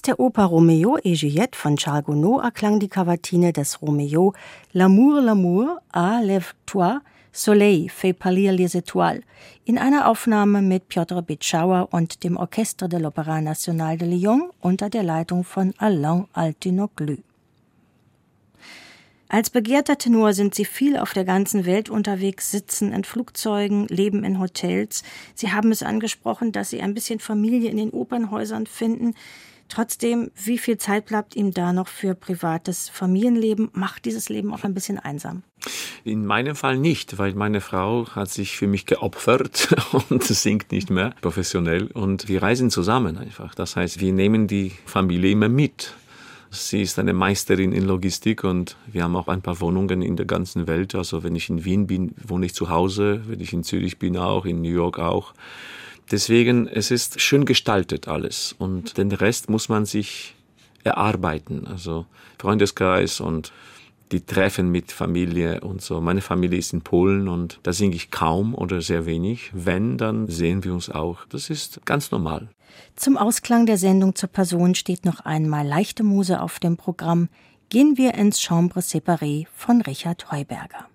Aus der Oper Romeo et Juliette von Charles Gounod erklang die Kavatine des Romeo L'amour, l'amour, ah, lève-toi, Soleil fait pâlir les étoiles in einer Aufnahme mit Piotr Bitschauer und dem Orchestre de l'Opéra National de Lyon unter der Leitung von Alain Altinoglu. Als begehrter Tenor sind sie viel auf der ganzen Welt unterwegs, sitzen in Flugzeugen, leben in Hotels. Sie haben es angesprochen, dass sie ein bisschen Familie in den Opernhäusern finden. Trotzdem, wie viel Zeit bleibt ihm da noch für privates Familienleben? Macht dieses Leben auch ein bisschen einsam? In meinem Fall nicht, weil meine Frau hat sich für mich geopfert und singt nicht mehr professionell und wir reisen zusammen einfach. Das heißt, wir nehmen die Familie immer mit. Sie ist eine Meisterin in Logistik und wir haben auch ein paar Wohnungen in der ganzen Welt. Also wenn ich in Wien bin, wohne ich zu Hause, wenn ich in Zürich bin auch, in New York auch. Deswegen, es ist schön gestaltet alles und den Rest muss man sich erarbeiten. Also Freundeskreis und die Treffen mit Familie und so. Meine Familie ist in Polen und da singe ich kaum oder sehr wenig. Wenn, dann sehen wir uns auch. Das ist ganz normal. Zum Ausklang der Sendung zur Person steht noch einmal leichte Muse auf dem Programm. Gehen wir ins Chambre séparé von Richard Heuberger.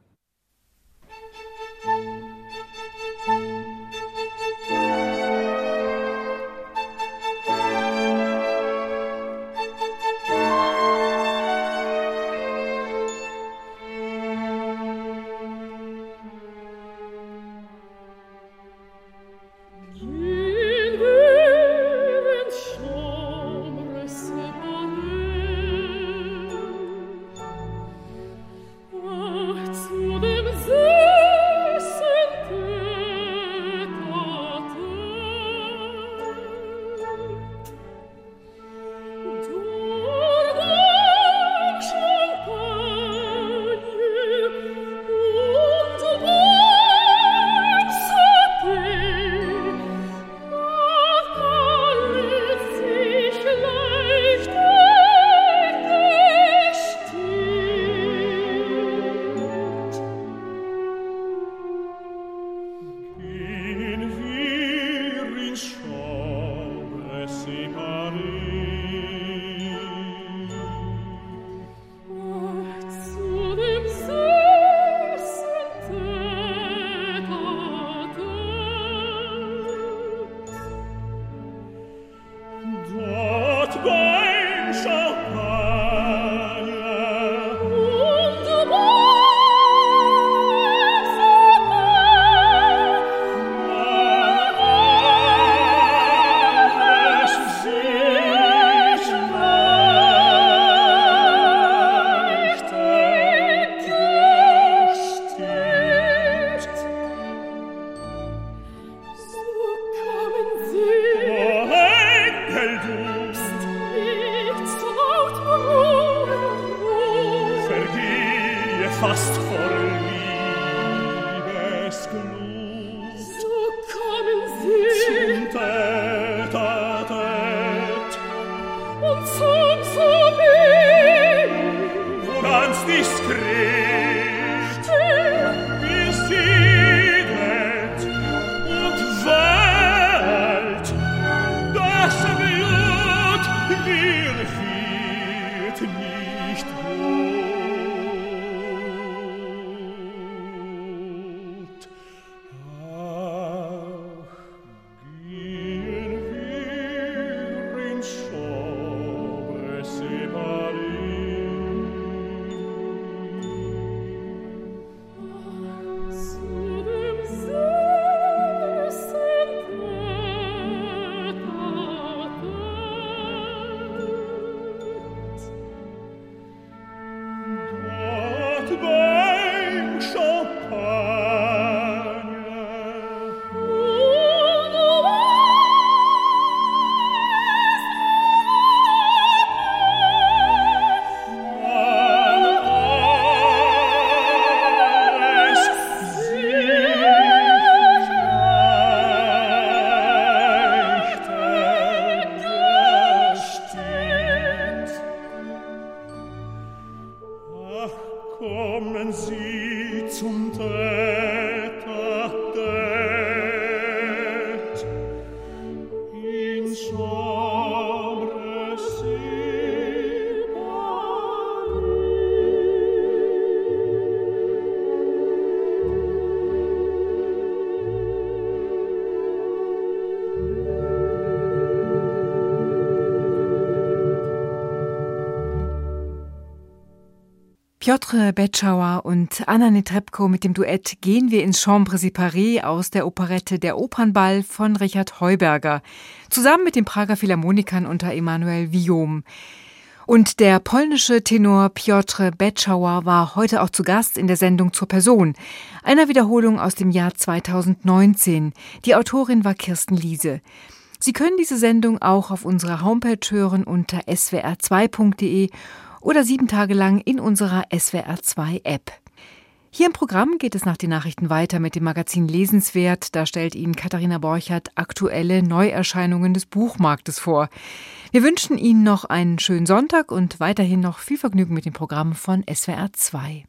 Piotr Betschauer und Anna Netrebko mit dem Duett Gehen wir ins Chambre séparée aus der Operette Der Opernball von Richard Heuberger, zusammen mit den Prager Philharmonikern unter Emanuel Viom. Und der polnische Tenor Piotr Betschauer war heute auch zu Gast in der Sendung zur Person, einer Wiederholung aus dem Jahr 2019. Die Autorin war Kirsten Liese. Sie können diese Sendung auch auf unserer Homepage hören unter swr2.de oder sieben Tage lang in unserer SWR2-App. Hier im Programm geht es nach den Nachrichten weiter mit dem Magazin Lesenswert. Da stellt Ihnen Katharina Borchert aktuelle Neuerscheinungen des Buchmarktes vor. Wir wünschen Ihnen noch einen schönen Sonntag und weiterhin noch viel Vergnügen mit dem Programm von SWR2.